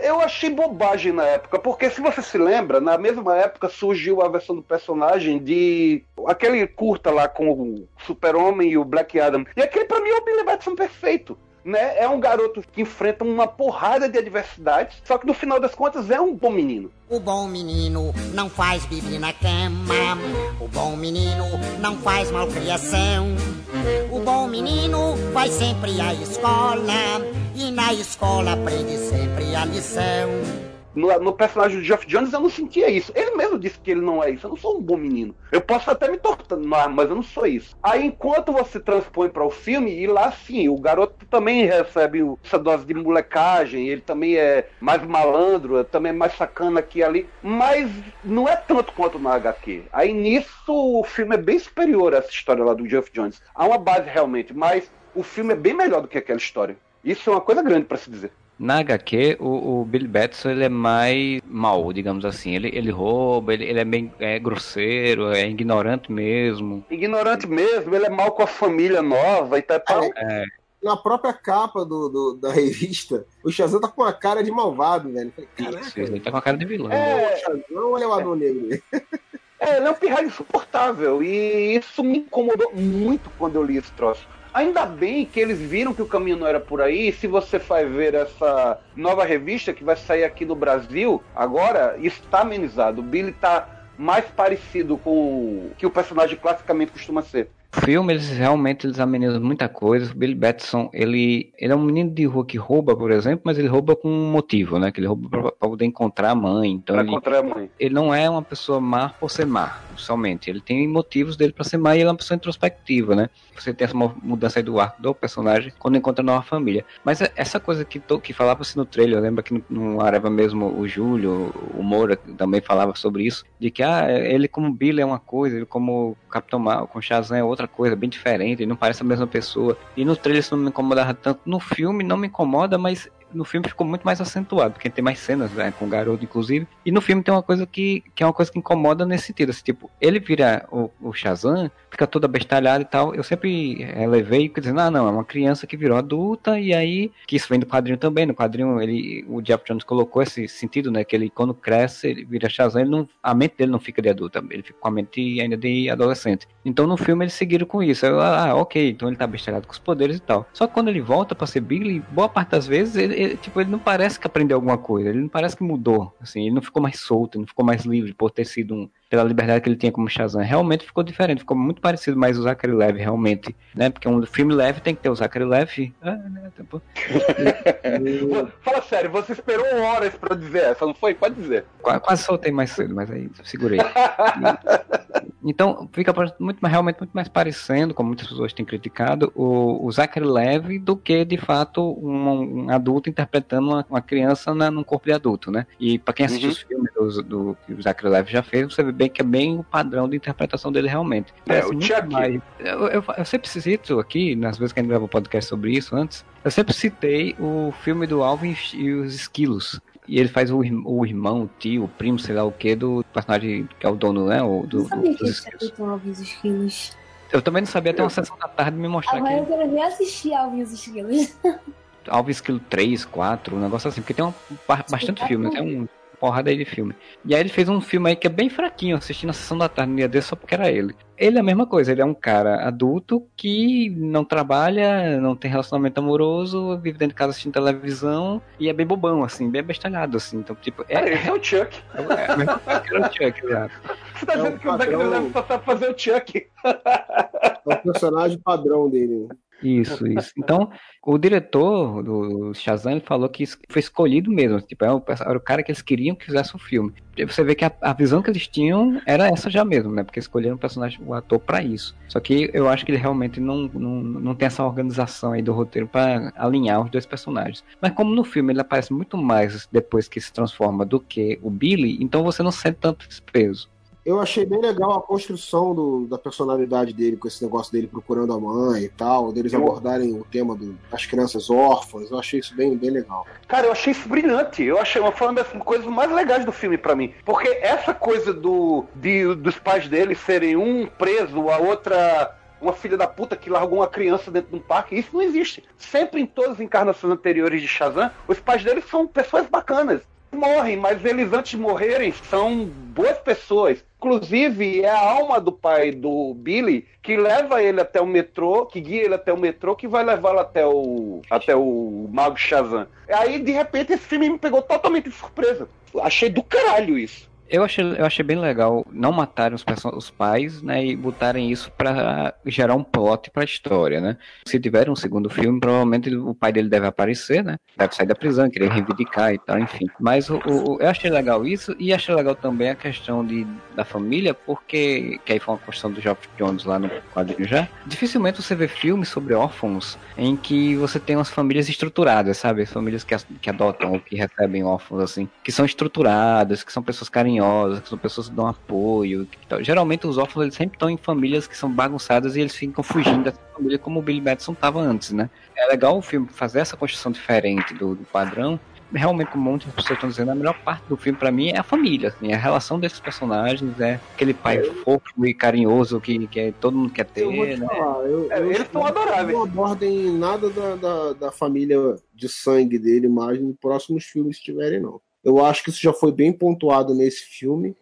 Eu achei bobagem na época, porque se você se lembra, na mesma época surgiu a versão do personagem de aquele curta lá com o Super-Homem e o Black Adam. E aquele pra mim é o Billy Batson perfeito. Né? É um garoto que enfrenta uma porrada de adversidades, só que no final das contas é um bom menino. O bom menino não faz bibi na cama. O bom menino não faz malcriação. O bom menino vai sempre à escola. E na escola aprende sempre a lição. No, no personagem do Geoff Jones eu não sentia isso. Ele mesmo disse que ele não é isso. Eu não sou um bom menino. Eu posso até me tortar, mas eu não sou isso. Aí enquanto você transpõe para o filme, e lá sim, o garoto também recebe essa dose de molecagem, ele também é mais malandro, também é mais sacana aqui e ali, mas não é tanto quanto na HQ. Aí nisso o filme é bem superior a essa história lá do Geoff Jones. Há uma base realmente, mas o filme é bem melhor do que aquela história. Isso é uma coisa grande para se dizer. Na HQ, o, o Billy Batson ele é mais mal, digamos assim. Ele, ele rouba, ele, ele é bem é grosseiro, é ignorante mesmo. Ignorante mesmo, ele é mal com a família nova e tal. É. Na própria capa do, do, da revista, o Shazam tá com a cara de malvado, velho. Falei, Isso, ele tá com a cara de vilão. É. O Shazam olha o Adão Negro. É, ele é um pirralho insuportável. E isso me incomodou muito quando eu li esse troço. Ainda bem que eles viram que o caminho não era por aí. Se você vai ver essa nova revista que vai sair aqui no Brasil, agora está amenizado. O Billy está mais parecido com o que o personagem classicamente costuma ser. Filme, eles realmente eles amenizam muita coisa. O Billy Batson, ele, ele é um menino de rua que rouba, por exemplo, mas ele rouba com um motivo, né? Que ele rouba para poder encontrar a mãe. Então Pra ele, encontrar a mãe. ele não é uma pessoa má por ser má, somente. Ele tem motivos dele para ser má e ele é uma pessoa introspectiva, né? Você tem essa mudança aí do arco do personagem quando encontra a nova família. Mas é- essa coisa que, to, que falava-se no trailer, lembra que no, no Areva mesmo o Júlio, o Moura também falava sobre isso, de que ah, ele como Billy é uma coisa, ele como Capitão Mal, com Shazam é outra coisa, bem diferente, não parece a mesma pessoa. E no trailer isso não me incomodava tanto. No filme não me incomoda, mas no filme ficou muito mais acentuado, porque tem mais cenas né, com o garoto, inclusive. E no filme tem uma coisa que, que é uma coisa que incomoda nesse sentido. Assim, tipo, ele vira o, o Shazam, fica todo abestalhado e tal. Eu sempre relevei dizendo, ah, não, é uma criança que virou adulta, e aí, que isso vem do quadrinho também. No quadrinho, ele, o Jeff Jones colocou esse sentido, né? Que ele, quando cresce, ele vira Shazam, ele não, a mente dele não fica de adulta, ele fica com a mente ainda de adolescente. Então no filme eles seguiram com isso. Eu, ah, ok, então ele tá abestalhado com os poderes e tal. Só que quando ele volta pra ser Billy, boa parte das vezes, ele, ele, tipo, ele não parece que aprendeu alguma coisa, ele não parece que mudou. Assim, ele não ficou mais solto, não ficou mais livre por ter sido um. Pela liberdade que ele tinha como Shazam. Realmente ficou diferente, ficou muito parecido mais o Zachary Levi, realmente. Né? Porque um filme leve tem que ter o Zachary Levi. Ah, né? tipo, Fala sério, você esperou horas pra dizer essa, não foi? Pode dizer. Qua- Quase soltei mais cedo, mas aí segurei. Então, fica muito, realmente muito mais parecendo, como muitas pessoas têm criticado, o, o Zachary Levi do que, de fato, um, um adulto interpretando uma, uma criança na, num corpo de adulto, né? E pra quem assistiu Uhum. os filmes do, do que o Zachary Levi já fez, você vê bem que é bem o padrão de interpretação dele realmente. Parece o muito Chuck. mais- Eu, eu, eu sempre cito aqui, nas vezes que a gente gravou podcast sobre isso antes, eu sempre citei o filme do Alvin e os Esquilos. E ele faz o, o irmão, o tio, o primo, sei lá o que, do personagem que é o dono, né? O, do, Não sabia do- que dos esquilos. Alvin e os Esquilos. Eu também não sabia até uma sessão da tarde me mostrar Agora eu que quero reassistir Alvin e os Esquilos. Alvin Esquilo 3, 4, um negócio assim, porque tem um, ba- bastante filme, tem um porrada aí de filme. E aí ele fez um filme aí que é bem fraquinho, eu assisti na sessão da tarde no dia desse só porque era ele. Ele é a mesma coisa, ele é um cara adulto que não trabalha, não tem relacionamento amoroso, vive dentro de casa assistindo televisão e é bem bobão, assim, bem abestalhado, assim. Então, tipo, é, Cara, é, é o Chuck. é, é, o Chuck, exato. Você tá É dizendo o que o padrão. Levi só sabe fazer o Chuck. É o personagem padrão dele. Isso, isso. Então, o diretor do Shazam falou que foi escolhido mesmo. Tipo, era o, era o cara que eles queriam que fizesse o filme. Você vê que a, a visão que eles tinham era essa já mesmo, né? Porque escolheram o personagem, o ator pra isso. Só que eu acho que ele realmente não, não, não tem essa organização aí do roteiro pra alinhar os dois personagens. Mas como no filme ele aparece muito mais depois que se transforma do que o Billy, então você não sente tanto peso. Eu achei bem legal a construção do- da personalidade dele, com esse negócio dele procurando a mãe e tal, deles Eu- abordarem o tema do- das crianças órfãs. Eu achei isso bem, bem legal. Cara, eu achei isso brilhante. Eu achei uma, uma das coisas mais legais do filme pra mim. Porque essa coisa do, de, dos pais dele serem um preso, a outra uma filha da puta que largou uma criança dentro de um parque, isso não existe. Sempre em todas as encarnações anteriores de Shazam, os pais dele são pessoas bacanas. Morrem, mas eles antes de morrerem são boas pessoas. Inclusive, é a alma do pai do Billy que leva ele até o metrô, que guia ele até o metrô, que vai levá-lo até o, até o Mago Shazam. Aí, de repente, esse filme me pegou totalmente de surpresa. Achei do caralho isso. Eu achei, eu achei bem legal não matarem os, os pais, né, e botarem isso pra gerar um plot pra história, né? Se tiver um segundo filme, provavelmente o pai dele deve aparecer, né? Deve sair da prisão, querer reivindicar e tal, enfim. Mas o, o- eu achei legal isso e achei legal também a questão de, da família, porque, que aí foi uma questão do Geoff Jones lá no quadrinho já, dificilmente você vê filmes sobre órfãos em que você tem umas famílias estruturadas, sabe? Famílias que, que adotam ou que recebem órfãos, assim, que são estruturadas, que são pessoas carinhosas, que são pessoas que dão apoio. que tal. Geralmente os órfãos eles sempre estão em famílias que são bagunçadas e eles ficam fugindo dessa família como o Billy Batson estava antes, né? É legal o filme fazer essa construção diferente do, do padrão. Realmente, como muitas pessoas estão dizendo, a melhor parte do filme pra mim é a família, assim, a relação desses personagens, é aquele pai fofo e carinhoso que, que todo mundo quer ter, Eu vou te né? falar, eu, É, eu eles são adoráveis. Não abordem nada da, da, da família de sangue dele mais nos próximos filmes que tiverem, não. Eu acho que isso já foi bem pontuado nesse filme.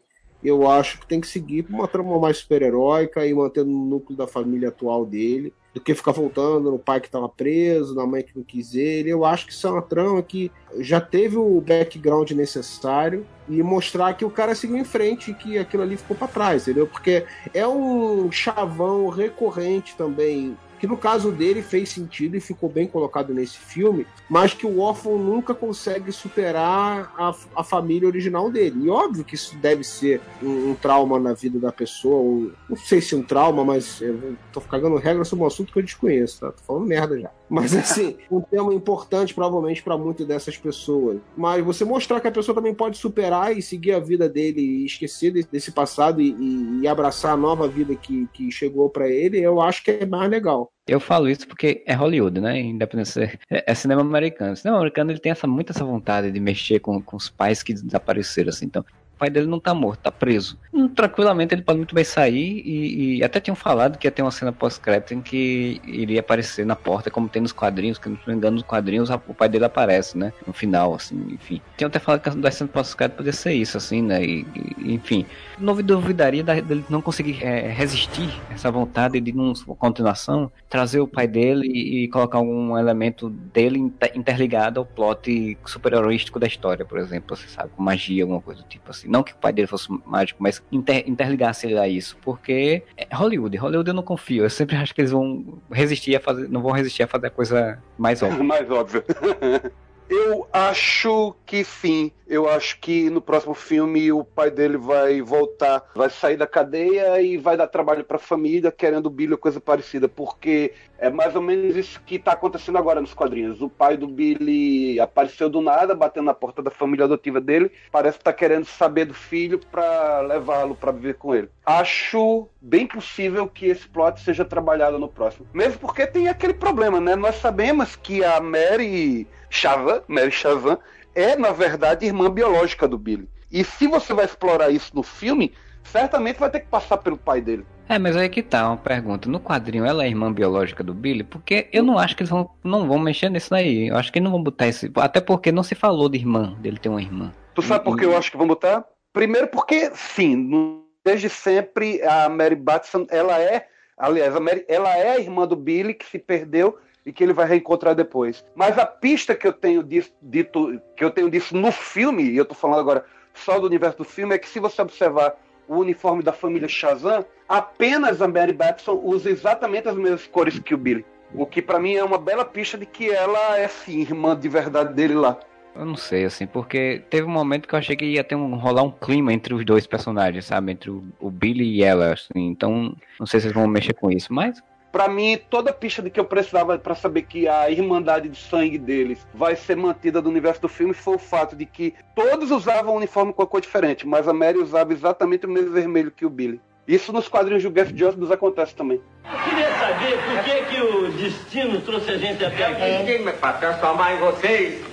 Eu acho que tem que seguir uma trama mais super-heróica e mantendo o núcleo da família atual dele, do que ficar voltando no pai que estava preso, na mãe que não quis ele. Eu acho que isso é uma trama que já teve o background necessário e mostrar que o cara seguiu em frente e que aquilo ali ficou para trás, entendeu? Porque é um chavão recorrente também, que no caso dele fez sentido e ficou bem colocado nesse filme, mas que o órfão nunca consegue superar a, a família original dele. E óbvio que isso deve ser um, um trauma na vida da pessoa, um- não sei se um trauma, mas eu tô cagando regra sobre um assunto que eu desconheço, tá? Tô falando merda já. Mas assim, um tema importante provavelmente para muitas dessas pessoas. Mas você mostrar que a pessoa também pode superar e seguir a vida dele e esquecer desse, passado e, e- abraçar a nova vida que, que chegou para ele, eu acho que é mais legal. Eu falo isso porque é Hollywood, né? Independente é, é cinema americano. O cinema americano ele tem essa, muito essa vontade de mexer com, com os pais que desapareceram, assim. Então, pai dele não tá morto, tá preso. Hum, tranquilamente ele pode muito bem sair e, e até tinham falado que ia ter uma cena pós-crédito em que iria aparecer na porta, como tem nos quadrinhos, que não me engano, nos quadrinhos o pai dele aparece, né? No final, assim, enfim. Tinham até falado que a cena pós-crédito podia ser isso, assim, né? E, e- enfim. Não duvidaria da- dele não conseguir é, resistir essa vontade de, numa continuação, trazer o pai dele e, e colocar algum elemento dele inter- interligado ao plot super-heroístico da história, por exemplo, você sabe, com magia, alguma coisa do tipo assim. Não que o pai dele fosse mágico, mas inter- interligasse ele a isso, porque é Hollywood. Hollywood eu não confio. Eu sempre acho que eles vão resistir a fazer, não vão resistir a fazer a coisa mais óbvia. Mais óbvio. Eu acho que sim. Eu acho que no próximo filme o pai dele vai voltar, vai sair da cadeia e vai dar trabalho pra família, querendo o Billy ou coisa parecida, porque é mais ou menos isso que tá acontecendo agora nos quadrinhos. O pai do Billy apareceu do nada, batendo na porta da família adotiva dele, parece que tá querendo saber do filho pra levá-lo pra viver com ele. Acho bem possível que esse plot seja trabalhado no próximo. Mesmo porque tem aquele problema, né? Nós sabemos que a Mary Chavan, Mary Chavan, é, na verdade, irmã biológica do Billy. E se você vai explorar isso no filme, certamente vai ter que passar pelo pai dele. É, mas aí que tá uma pergunta. No quadrinho, ela é irmã biológica do Billy? Porque eu não acho que eles vão, não vão mexer nisso daí. Eu acho que não vão botar esse. Até porque não se falou de irmã, dele ter uma irmã. Tu sabe por que eu acho que vão botar? Primeiro porque, sim, desde sempre a Mary Batson, ela é, aliás, a Mary, ela é a irmã do Billy que se perdeu e que ele vai reencontrar depois. Mas a pista que eu tenho disso, dito, que eu tenho disso no filme, e eu tô falando agora só do universo do filme, é que se você observar o uniforme da família Shazam, apenas a Mary Batson usa exatamente as mesmas cores que o Billy. O que pra mim é uma bela pista de que ela é sim irmã de verdade dele lá. Eu não sei, assim, porque teve um momento que eu achei que ia ter um, rolar um clima entre os dois personagens, sabe? Entre o, o Billy e ela, assim. Então, não sei se eles vão mexer com isso, mas Pra mim, toda a pista de que eu precisava pra saber que a irmandade de sangue deles vai ser mantida do universo do filme foi o fato de que todos usavam um uniforme com a cor diferente, mas a Mary usava exatamente o mesmo vermelho que o Billy. Isso nos quadrinhos do Jeff Jones nos acontece também. Eu queria saber por que, que o destino trouxe a gente até aqui. Destino para transformar em vocês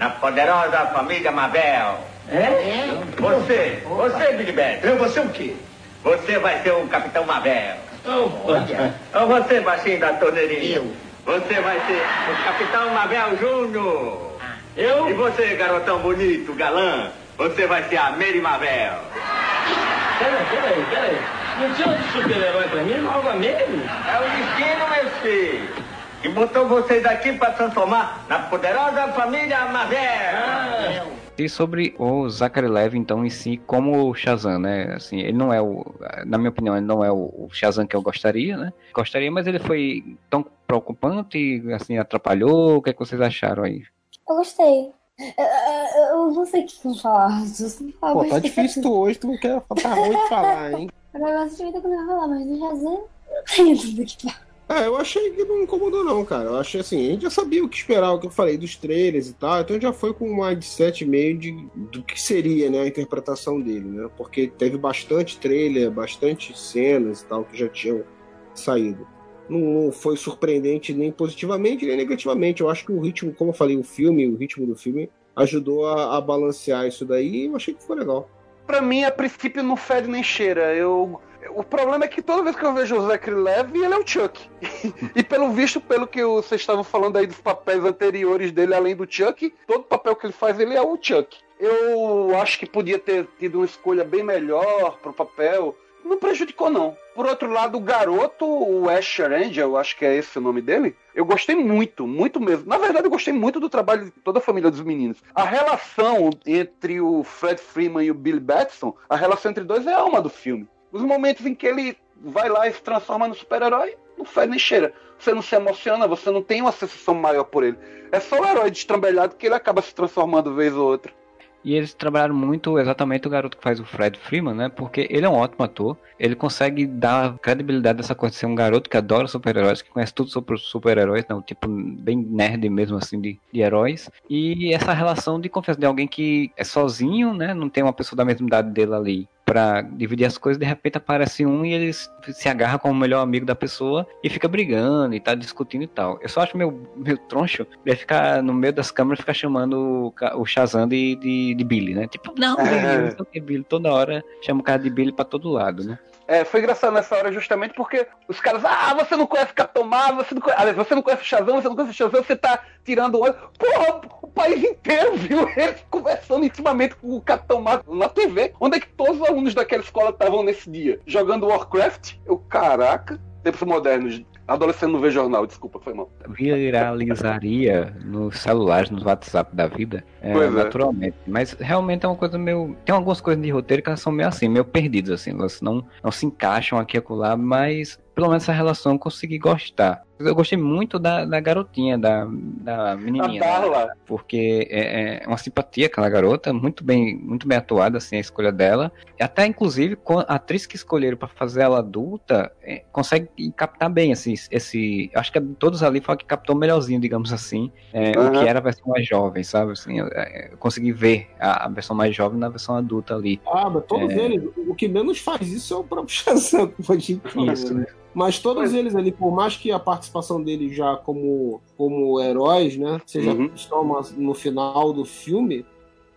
na poderosa família Mabel. É? Você, você, Billy Bat. Eu vou ser o quê? Você vai ser o Capitão Mabel. Olha. Ou você, baixinho da torneirinha. Eu. Você vai ser o Capitão Mabel Júnior. E Eu? você, garotão bonito, galã, você vai ser a Mary Mabel. Peraí, peraí, peraí. Não tinha de super-herói pra mim? Nova mesmo? É o destino, meu filho. que botou vocês aqui para transformar na poderosa família Marvel. E sobre o Zachary Levi, então, em si, como o Shazam, né? Assim, ele não é o. Na minha opinião, ele não é o Shazam que eu gostaria, né? Gostaria, mas ele foi tão preocupante e, assim, atrapalhou. O que, é que vocês acharam aí? Eu gostei. Eu, eu, eu não sei o que eu falar. Pô, tá difícil tu hoje, tu não quer tá ruim de falar, hein? Eu gosto de muita coisa pra falar, mas no Shazam, eu tenho tudo que falar. É, eu achei que não incomodou, não, cara. Eu achei assim, a gente já sabia o que esperar, o que eu falei dos trailers e tal, então já foi com um mindset meio de do que seria, né, a interpretação dele, né? Porque teve bastante trailer, bastante cenas e tal que já tinham saído. Não, não foi surpreendente nem positivamente nem negativamente. Eu acho que o ritmo, como eu falei, o filme, o ritmo do filme ajudou a, a balancear isso daí e eu achei que foi legal. Pra mim, a princípio, não fede nem cheira. Eu o problema é que toda vez que eu vejo o Zachary Levi, ele é o Chuck. e pelo visto, pelo que vocês estavam falando aí dos papéis anteriores dele, além do Chuck, todo papel que ele faz, ele é o Chuck. Eu acho que podia ter tido uma escolha bem melhor pro papel. Não prejudicou, não. Por outro lado, o garoto, o Asher Angel, acho que é esse o nome dele, eu gostei muito, muito mesmo. Na verdade, eu gostei muito do trabalho de toda a família dos meninos. A relação entre o Fred Freeman e o Billy Batson, a relação entre dois é a alma do filme. Os momentos em que ele vai lá e se transforma no super-herói, não faz nem cheira. Você não se emociona, você não tem uma sensação maior por ele. É só o herói destrambelhado que ele acaba se transformando vez ou outra. E eles trabalharam muito exatamente o garoto que faz o Fred Freeman, né? Porque ele é um ótimo ator. Ele consegue dar credibilidade dessa coisa de ser um garoto que adora super-heróis, que conhece tudo sobre super-heróis, não, tipo, bem nerd mesmo, assim, de, de heróis. E essa relação de confiança de alguém que é sozinho, né? Não tem uma pessoa da mesma idade dele ali para dividir as coisas, de repente aparece um e ele se agarra como o melhor amigo da pessoa e fica brigando e tá discutindo e tal. Eu só acho meu, meu troncho de ficar no meio das câmeras ficar chamando o, o Shazam de, de, de, Billy, né? Tipo, não, Billy, é. não sei o Billy. Toda hora chama o cara de Billy pra todo lado, né? É, foi engraçado nessa hora justamente porque os caras, ah, você não conhece Capitão Marvel, você não conhece, aliás, você não conhece Shazam, você não conhece Shazam, você tá tirando o olho. Porra, o país inteiro viu eles conversando intimamente com o Capitão Marvel na TV. Onde é que todos os alunos daquela escola estavam nesse dia? Jogando Warcraft? Eu, caraca, tempos modernos. Adolescente não vê jornal, desculpa, foi mal. Viralizaria nos celulares, nos WhatsApp da vida, é, é. naturalmente. Mas realmente é uma coisa meio. Tem algumas coisas de roteiro que elas são meio assim, meio perdidas, assim. Elas não, não se encaixam aqui e acolá, mas pelo menos essa relação eu consegui gostar. Eu gostei muito da, da garotinha, da, da menininha. Né? Porque é, é, uma simpatia aquela garota, muito bem, muito bem atuada, assim, a escolha dela. E até, inclusive, a atriz que escolheram para fazer ela adulta é, consegue captar bem assim, esse. Acho que todos ali falam que captou melhorzinho, digamos assim, é, uhum. o que era a versão mais jovem, sabe? Assim, eu, é, eu consegui ver a, a, versão mais jovem na versão adulta ali. Ah, mas todos é. eles, o que menos faz isso é o próprio Shazam, que foi Isso, né? Mas todos eles ali, por mais que a participação deles já como, como heróis, né, seja uhum. estão no final do filme,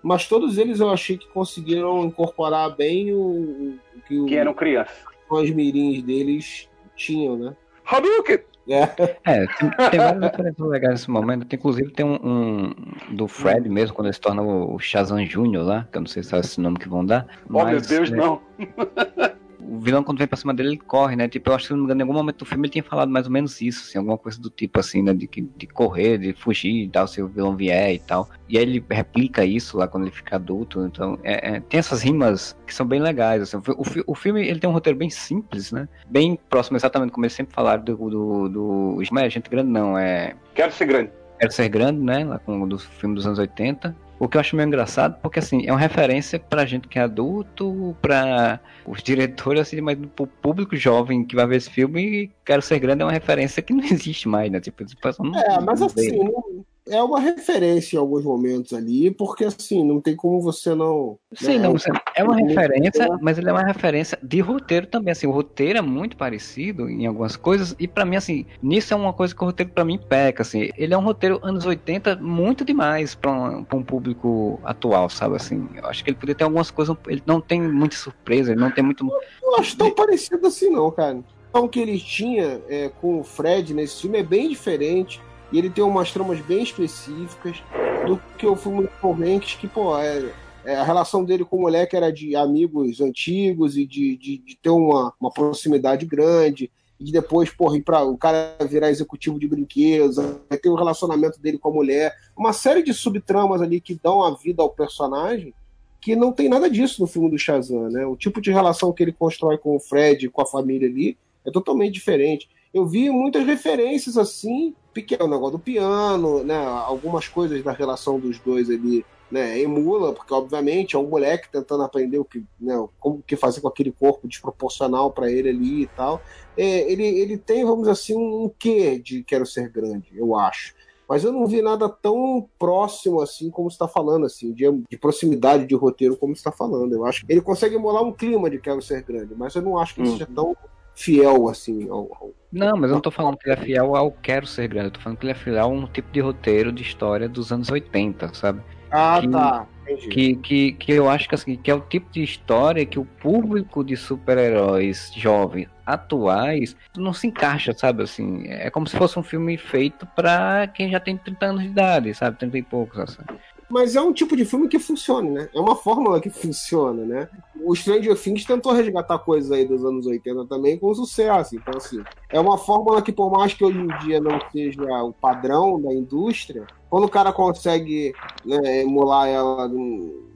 mas todos eles eu achei que conseguiram incorporar bem o, o que, o, que eram crianças. Os mirins deles tinham, né? Hadouken! É. é, tem, tem várias referências legais nesse momento. Tem, inclusive tem um, um, do Fred mesmo, quando ele se torna o Shazam Jr. lá, que eu não sei se é esse nome que vão dar. Oh, mas, meu Deus, é, não! o vilão, quando vem pra cima dele, ele corre, né? Tipo, eu acho que, não me engano, em algum momento do filme ele tinha falado mais ou menos isso, assim, alguma coisa do tipo, assim, né? De, de correr, de fugir e tal, se o vilão vier e tal. E aí ele replica isso lá quando ele fica adulto. Então, é, é, tem essas rimas que são bem legais, assim. O, o, o, filme, ele tem um roteiro bem simples, né? Bem próximo, exatamente como eles sempre falaram do... do, do Ismael, é gente grande não, é... Quero ser grande. Quero ser grande, né? Lá com o do filme dos anos 80. O que eu acho meio engraçado, porque assim, é uma referência pra gente que é adulto, pra os diretores, assim, mas pro público jovem que vai ver esse filme, Quero Ser Grande é uma referência que não existe mais, né? Tipo, não, é, mas assim, não, é uma referência em alguns momentos ali, porque assim, não tem como você não. Sim, né, não, você, é uma referência, mas ele é uma referência de roteiro também. Assim, o roteiro é muito parecido em algumas coisas, e para mim, assim, nisso é uma coisa que o roteiro para mim peca. Assim, ele é um roteiro anos 80 muito demais para um, um, público atual, sabe? Assim, eu acho que ele poderia ter algumas coisas, ele não tem muita surpresa, ele não tem muito. Eu acho tão parecido assim, não, cara. O que ele tinha é, com o Fred nesse filme é bem diferente e ele tem umas tramas bem específicas do que o filme do Tom que, pô, é, é, a relação dele com o moleque era de amigos antigos e de, de, de ter uma, uma proximidade grande. de depois, porra, ir pra o cara virar executivo de brinquedos, vai ter o relacionamento dele com a mulher, uma série de subtramas ali que dão a vida ao personagem que não tem nada disso no filme do Shazam, né? O tipo de relação que ele constrói com o Fred, com a família ali, é totalmente diferente. Eu vi muitas referências assim, pequeno, o negócio do piano, né? Algumas coisas da relação dos dois ali, né? Emula, porque obviamente é um moleque tentando aprender o que, né? Como que fazer com aquele corpo desproporcional para ele ali e tal. É, ele, ele tem, vamos dizer assim, um quê de quero ser grande, eu acho mas eu não vi nada tão próximo assim como está falando, assim, de, de, proximidade de roteiro como está falando. Eu acho que ele consegue emular um clima de Quero Ser Grande, mas eu não acho que ele seja tão fiel assim ao, ao... Não, mas eu não tô falando que ele é fiel ao Quero Ser Grande, eu tô falando que ele é fiel a um tipo de roteiro de história dos anos 80, sabe? Ah, que, tá. Que, que, que eu acho que, assim, que é o tipo de história que o público de super-heróis jovens atuais não se encaixa, sabe? Assim, é como se fosse um filme feito para quem já tem 30 anos de idade, sabe? 30 e poucos, assim. Mas é um tipo de filme que funciona, né? É uma fórmula que funciona, né? O Stranger Things tentou resgatar coisas aí dos anos 80 também com sucesso. Então, assim, é uma fórmula que, por mais que hoje em dia não seja o padrão da indústria, quando o cara consegue né, emular ela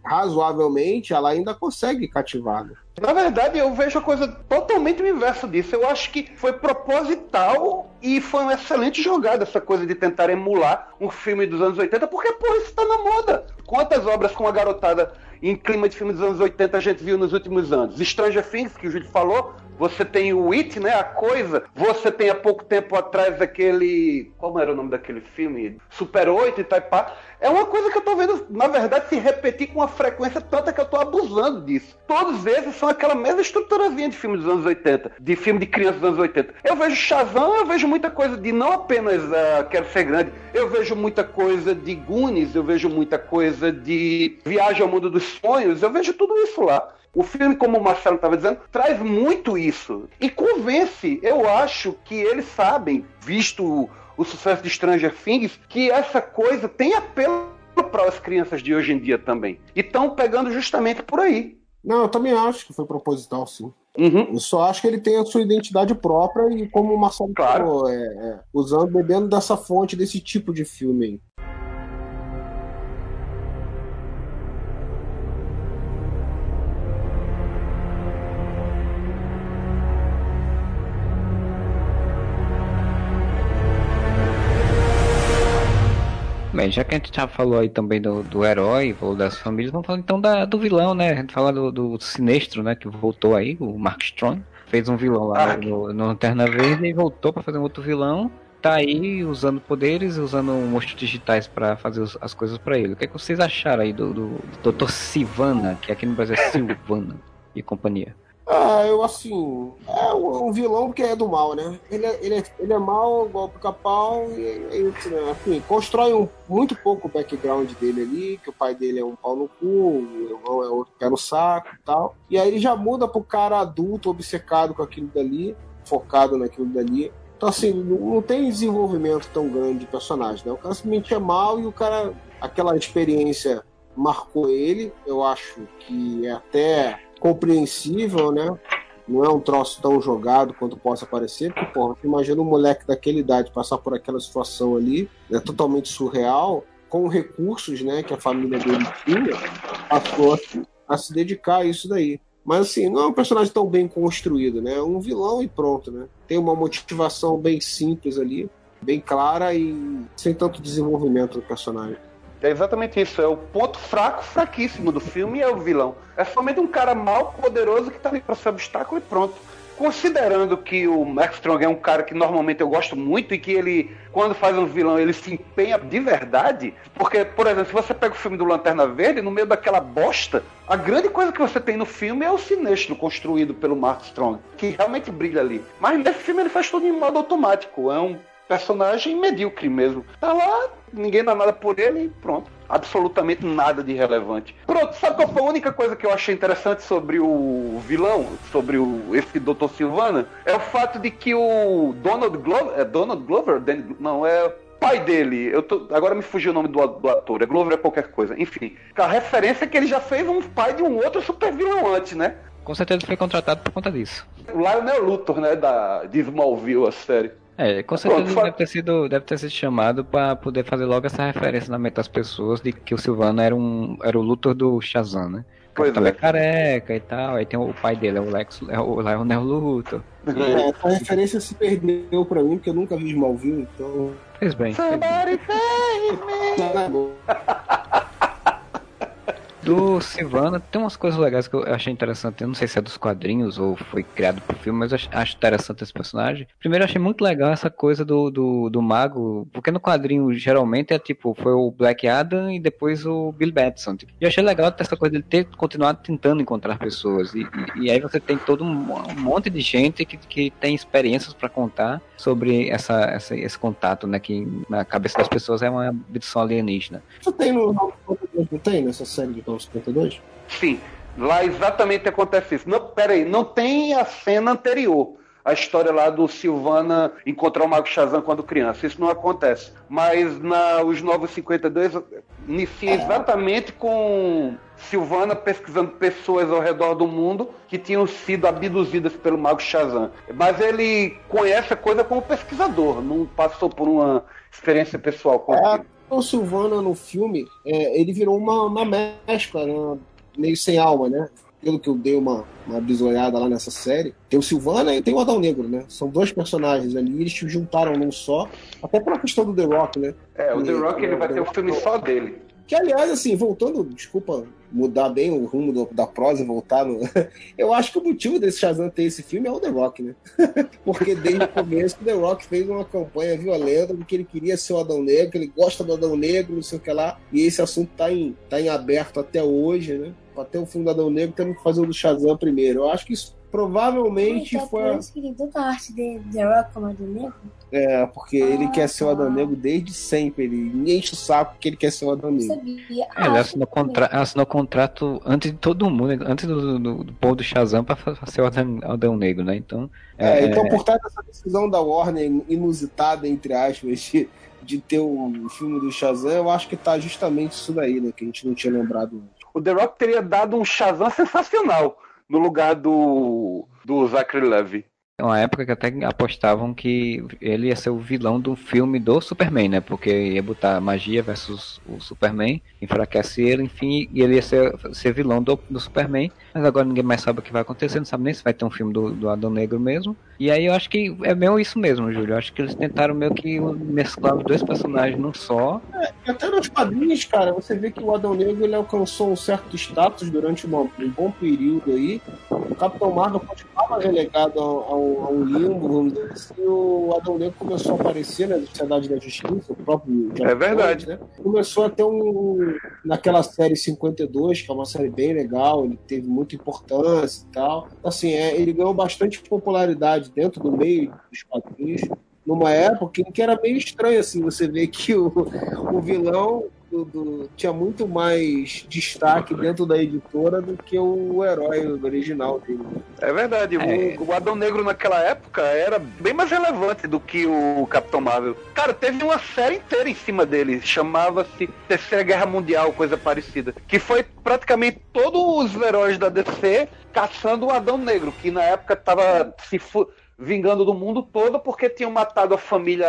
razoavelmente, ela ainda consegue cativar. Na verdade, eu vejo a coisa totalmente o inverso disso. Eu acho que foi proposital e foi uma excelente jogada essa coisa de tentar emular um filme dos anos 80, porque, pô, isso tá na moda. Quantas obras com a garotada em clima de filme dos anos 80 a gente viu nos últimos anos? Stranger Things, que o Júlio falou, você tem o It, né? A coisa. Você tem há pouco tempo atrás aquele. Como era o nome daquele filme? Super 8 e tal. Pá. É uma coisa que eu tô vendo, na verdade, se repetir com uma frequência tanta que eu tô abusando disso. Todos eles são aquela mesma estruturazinha de filme dos anos 80, de filme de criança dos anos 80. Eu vejo Shazam, eu vejo muita coisa de não apenas uh, Quero Ser Grande, eu vejo muita coisa de Goonies, eu vejo muita coisa de Viagem ao Mundo dos Sonhos, eu vejo tudo isso lá. O filme, como o Marcelo estava dizendo, traz muito isso. E convence, eu acho que eles sabem, visto o sucesso de Stranger Things, que essa coisa tem apelo para as crianças de hoje em dia também. E estão pegando justamente por aí. Não, eu também acho que foi proposital, sim. Uhum. Eu só acho que ele tem a sua identidade própria e, como o Marcelo claro. falou, é, é, usando, bebendo dessa fonte, desse tipo de filme já que a gente já falou aí também do, do herói, falou das famílias, vamos falar então da, do vilão, né? A gente fala do, do Sinestro, né? Que voltou aí, o Mark Strong. Fez um vilão lá no, no Lanterna Verde e voltou para fazer um outro vilão. Tá aí usando poderes, usando monstros digitais para fazer os, as coisas para ele. O que, é que vocês acharam aí do, do, do Dr. Sivana, que aqui no Brasil é Silvana e companhia? Ah, eu assim. É um, vilão que é do mal, né? Ele é, ele é, ele é mal, igual pica-pau, e, e né? assim, constrói um, muito pouco o background dele ali, que o pai dele é um pau no cu, o irmão é outro pé no saco e tal. E aí ele já muda pro cara adulto, obcecado com aquilo dali, focado naquilo dali. Então, assim, não tem desenvolvimento tão grande de personagem, né? O cara simplesmente é mal e o cara, aquela experiência marcou ele. Eu acho que é até compreensível, né? Não é um troço tão jogado quanto possa parecer, porque, porra, imagina um moleque daquela idade passar por aquela situação ali, é totalmente surreal, com recursos, né, que a família dele tinha, passou a, a se dedicar a isso daí. Mas assim, não é um personagem tão bem construído, né? É um vilão e pronto, né? Tem uma motivação bem simples ali, bem clara e sem tanto desenvolvimento do personagem. É exatamente isso. É o ponto fraco, fraquíssimo do filme é o vilão. É somente um cara mal, poderoso que tá ali pra ser obstáculo e pronto. Considerando que o Max Strong é um cara que normalmente eu gosto muito e que ele, quando faz um vilão, ele se empenha de verdade. Porque, por exemplo, se você pega o filme do Lanterna Verde, no meio daquela bosta, a grande coisa que você tem no filme é o sinistro construído pelo Mark Strong, que realmente brilha ali. Mas nesse filme ele faz tudo em modo automático. É um personagem medíocre mesmo. Tá lá, ninguém dá nada por ele e pronto. Absolutamente nada de relevante. Pronto, sabe qual foi a única coisa que eu achei interessante sobre o vilão, sobre o, esse Dr. Silvana? É o fato de que o Donald Glover. É Donald Glover? Não, é pai dele, eu tô, agora me fugiu o nome do, do, ator, é Glover é qualquer coisa, enfim. A referência é que ele já fez um pai de um outro super vilão antes, né? Com certeza ele foi contratado por conta disso. O Lionel Luthor, né, da, de Smallville, a série. É, com certeza Pronto, ele deve ter sido, deve ter sido chamado pra poder fazer logo essa referência na mente das pessoas de que o Silvano era um era o Luthor do Shazam, né? Pois Capitão é. careca e tal, aí tem o pai dele, é o Lex, é o Lionel Luthor. É, essa referência se perdeu pra mim, porque eu nunca vi Smallville, então. Fez bem. fez bem. Do Silvana, tem umas coisas legais que eu achei interessante. Eu não sei se é dos quadrinhos ou foi criado pro filme, mas eu acho- interessante esse personagem. Primeiro, eu achei muito legal essa coisa do, do, do mago, porque no quadrinho geralmente é tipo, foi o Black Adam e depois o Bill Batson. E eu achei legal essa coisa dele ter continuado tentando encontrar pessoas. E, e, e aí você tem todo um, um monte de gente que, que tem experiências para contar sobre essa, essa, esse contato, né? Que na cabeça das pessoas é uma abdução alienígena. Isso tem no Novo 52, não tem nessa série de Novo 52? Sim, lá exatamente acontece isso. Não, peraí, não tem a cena anterior. A história lá do Silvana encontrar o Mago Shazam quando criança. Isso não acontece. Mas na, os Novos 52 inicia exatamente com Silvana pesquisando pessoas ao redor do mundo que tinham sido abduzidas pelo Mago Shazam. Mas ele conhece a coisa como pesquisador, não passou por uma experiência pessoal com É, Silvana no filme, é, ele virou uma, uma mescla, né? meio sem alma, né? Pelo que eu dei uma, uma bisoiada lá nessa série. Tem o Silvana e tem o Adão Negro, né? São dois personagens ali, eles se juntaram num só, até pela questão do The Rock, né? É, o The Rock ele vai ter um filme só dele. Que, aliás, assim, voltando, desculpa mudar bem o rumo do- da prosa e voltar no. Eu acho que o motivo desse Shazam ter esse filme é o The Rock, né? Porque desde o começo o The Rock fez uma campanha violenta de que ele queria ser o Adão Negro, ele gosta do Adão Negro, não sei o que lá. E esse assunto tá em, tá em aberto até hoje, né? Até o filme do Adão Negro temos que fazer o do Shazam primeiro. Eu acho que isso provavelmente Então, foi. por isso que tanta arte de The Rock como a do Negro. É, porque ele quer ser o Adão Negro desde sempre. Ele enche o saco que ele quer ser o Adão Negro. sabia. É, ele Ah, assinou, contra... assinou contrato antes de todo mundo, antes do, do, do povo do Shazam pra fa- ser o Adão, Adão Negro, né? Então. É, então, por trás dessa decisão da Warner, inusitada, entre aspas, de, de ter o filme do Shazam, eu acho que tá justamente isso daí, né? Que a gente não tinha lembrado antes. O The Rock teria dado um Shazam sensacional no lugar do, do Zachary Levy. É uma época que até apostavam que ele ia ser o vilão do filme do Superman, né? Porque ia botar magia versus o Superman, enfraquece ele, enfim, e ele ia ser, ser vilão do, do Superman. Mas agora ninguém mais sabe o que vai acontecer, não sabe nem se vai ter um filme do, do Adão Negro mesmo. E aí eu acho que é meio isso mesmo, Júlio. Eu acho que eles tentaram meio que mesclar os dois personagens num só. E até nos quadrinhos, cara, você vê que o Adão Negro ele alcançou um certo status durante um bom período aí. O Capitão Marvel continuava relegado a um, a um limbo, vamos dizer assim, o Adão Negro começou a aparecer na Sociedade da Justiça, o próprio Jeff É verdade. Jones, né? Começou a ter um. Naquela série 52, que é uma série bem legal, ele teve muita importância e tal. Assim, é, ele ganhou bastante popularidade dentro do meio dos quadrinhos numa época em que era meio estranho assim você vê que o, o vilão do- do- tinha muito mais destaque dentro da editora do que o herói original dele. É verdade, É. O, o Adão Negro naquela época era bem mais relevante do que o Capitão Marvel. Cara, teve uma série inteira em cima dele, chamava-se Terceira Guerra Mundial, coisa parecida. Que foi praticamente todos os heróis da DC caçando o Adão Negro, que na época tava se fu- vingando do mundo todo porque tinham matado a família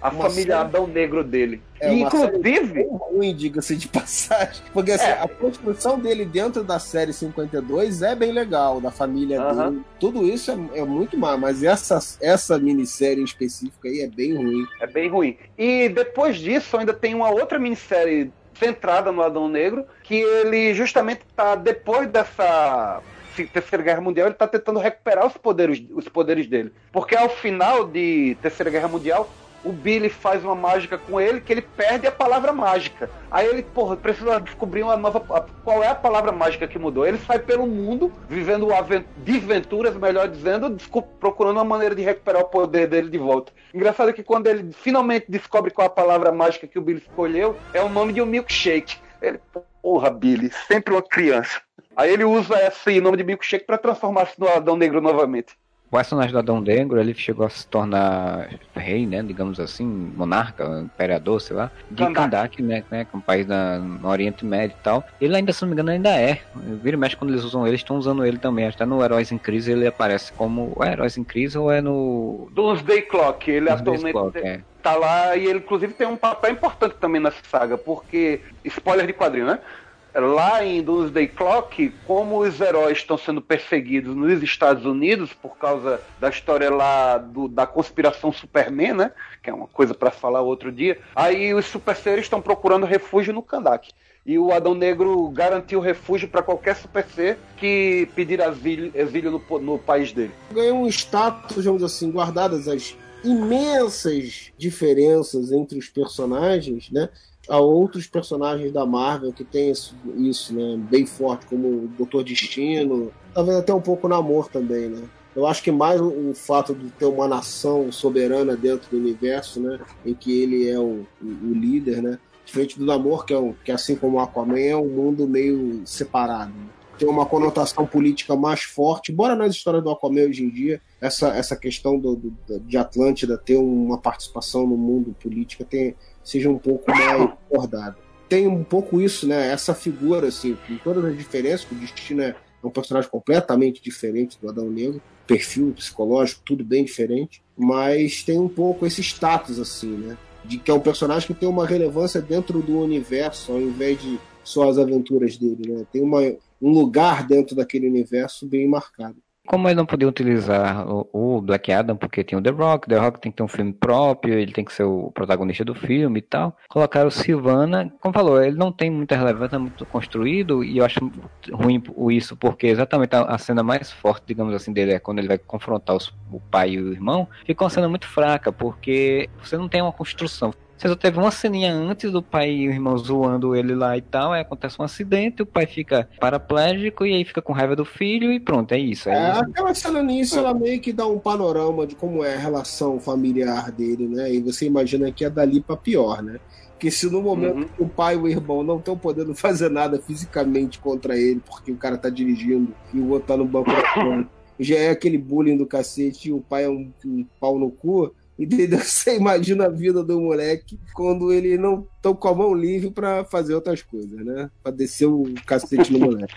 a Uma família série- Adão Negro dele. É E, inclusive, bem ruim, diga-se de passagem. Porque assim, É. a construção dele dentro da série 52 é bem legal, da família Aham. dele. Tudo isso é, é muito má, mas essa, essa minissérie em específico aí é bem ruim. É bem ruim. E depois disso, ainda tem uma outra minissérie centrada no Adão Negro, que ele justamente tá depois dessa Terceira Guerra Mundial, ele tá tentando recuperar os poderes, os poderes dele. Porque ao final de Terceira Guerra Mundial, o Billy faz uma mágica com ele que ele perde a palavra mágica. Aí ele, porra, precisa descobrir uma nova. Qual é a palavra mágica que mudou? Ele sai pelo mundo, vivendo desventuras, melhor dizendo, procurando uma maneira de recuperar o poder dele de volta. Engraçado que quando ele finalmente descobre qual a palavra mágica que o Billy escolheu, é o nome de um milkshake. Ele, porra, Billy, sempre uma criança. Aí ele usa esse nome de milkshake para transformar-se no Adão Negro novamente. personagem do Adão Negro, ele chegou a se tornar rei, né, digamos assim, monarca, imperador, sei lá, de Kandak. Né, né, que é um país da, no Oriente Médio e tal. Ele ainda, se não me engano, ainda é. Vira e mexe quando eles usam ele, estão usando ele também. Até no Heróis em Crise ele aparece como é Heróis em Crise ou é no... Doomsday Clock, ele Doomsday atualmente Clock, é. tá lá e ele inclusive tem um papel importante também nessa saga, porque, spoiler de quadrinho, né? Lá em Doomsday Clock, como os heróis estão sendo perseguidos nos Estados Unidos por causa da história lá do- da conspiração Superman, né? Que é uma coisa para falar outro dia. Aí os super seres estão procurando refúgio no Kandak. E o Adão Negro garantiu refúgio para qualquer super ser que pedir asilo, exílio no, no país dele. ganhou um status, digamos assim, guardadas as imensas diferenças entre os personagens, né? Há outros personagens da Marvel que têm isso, isso, né? Bem forte, como o Doutor Destino, talvez até um pouco Namor também, né? Eu acho que mais o, o fato de ter uma nação soberana dentro do universo, né? Em que ele é o, o, o líder, né? Diferente do Namor, que, é um, que assim como o Aquaman, é um mundo meio separado. né? Tem uma conotação política mais forte, embora nas histórias do Aquaman hoje em dia essa, essa questão do, do- de Atlântida ter uma participação no mundo político tem, seja um pouco mais abordada. Tem um pouco isso, né? Essa figura, assim, com todas as diferenças, que o Destino é um personagem completamente diferente do Adão Negro, perfil psicológico, tudo bem diferente, mas tem um pouco esse status, assim, né? De que é um personagem que tem uma relevância dentro do universo, ao invés de só as aventuras dele, né? Tem uma, um lugar dentro daquele universo bem marcado. Como ele não podia utilizar o, Black Adam, porque tinha o The Rock, The Rock tem que ter um filme próprio, ele tem que ser o protagonista do filme e tal. Colocaram o Silvana, como falou, ele não tem muita relevância, é muito construído, e eu acho ruim isso, porque exatamente a, a cena mais forte, digamos assim, dele é quando ele vai confrontar os- o pai e o irmão, fica uma cena muito fraca, porque você não tem uma construção. Você só teve uma ceninha antes do pai e o irmão zoando ele lá e tal, aí acontece um acidente, o pai fica paraplégico e aí fica com raiva do filho e pronto, é isso. É É, isso. aquela cena nisso, ela meio que dá um panorama de como é a relação familiar dele, né? E você imagina que é dali pra pior, né? Que se no momento Uhum. que o pai e o irmão não estão podendo fazer nada fisicamente contra ele, porque o cara tá dirigindo e o outro tá no banco da frente, já é aquele bullying do cacete e o pai é um, um pau no cu. Entendeu? Você imagina a vida do moleque quando ele não estão com a mão livre pra fazer outras coisas, né? Pra descer o cacete no moleque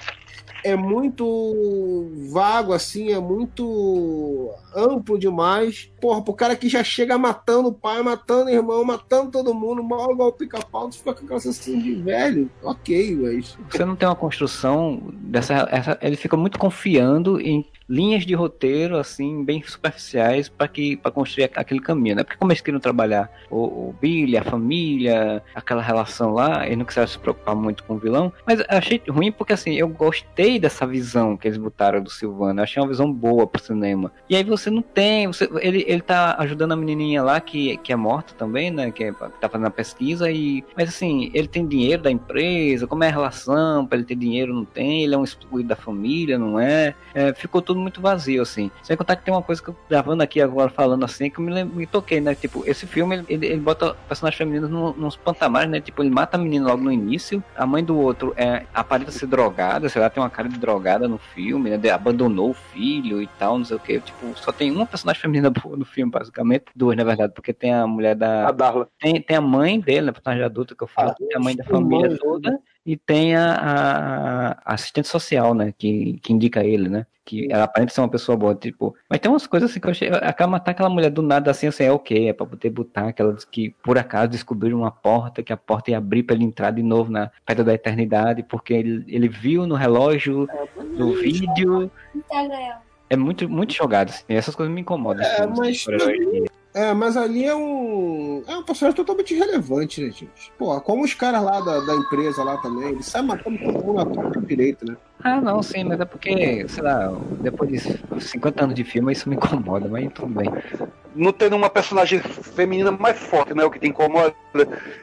é muito vago, assim, é muito amplo demais. Porra, pro cara que já chega matando o pai, matando o irmão, matando todo mundo, mal igual o pica-pau, tu fica com aquela sensação de velho. Ok, mas. Você não tem uma construção dessa. essa- ele fica muito confiando em linhas de roteiro, assim, bem superficiais, para que para construir aquele caminho, né? Porque como eles queriam trabalhar o, o Billy, a família, aquela relação lá, eles não quiseram se preocupar muito com o vilão. Mas achei ruim porque, assim, eu gostei dessa visão que eles botaram do Silvano. Eu achei uma visão boa pro cinema. E aí você não tem. Você, ele, ele tá ajudando a menininha lá, que, que é morta também, né? Que, é- que tá fazendo a pesquisa. e Mas, assim, ele tem dinheiro da empresa, como é a relação? Pra ele ter dinheiro, não tem. Ele é um excluído da família, não é? É, ficou tudo muito vazio, assim. Sem contar que tem uma coisa que eu gravando aqui agora, falando assim, que eu me, me toquei, né? Tipo, esse filme, ele, ele, bota personagens femininos num- nos patamares, né? Tipo, ele mata a menina logo no início, a mãe do outro é, aparenta ser drogada, sei lá, tem uma cara de drogada no filme, né? abandonou o filho e tal, não sei o que. Tipo, só tem uma personagem feminina boa no filme, basicamente. Duas, na verdade, porque tem a mulher da. A Darla. Tem, tem a mãe dele, né? Personagem adulta que eu falo, Ah, tem a mãe da família mãe. toda e tem a, a- assistente social, né? Que, que indica ele, né? Que ela aparenta ser uma pessoa boa, tipo. Mas tem umas coisas assim que eu achei. Acaba matar aquela mulher do nada assim, assim, é ok, é pra poder botar aquelas que por acaso descobriram uma porta, que a porta ia abrir pra ele entrar de novo na Pedra da Eternidade, porque ele, ele viu no relógio, no vídeo. É muito, muito jogado, assim. Essas coisas me incomodam. É, assim, mas- super-heróis. É, mas ali é um. É um personagem totalmente irrelevante, né, gente? Pô, como os caras lá da, da empresa lá também, eles saem matando todo mundo na torta direito, né? Ah, não, sim, mas é porque, sei lá, depois de 50 anos de filme, isso me incomoda, mas tudo bem. Não tendo uma personagem feminina mais forte, né? O que te incomoda.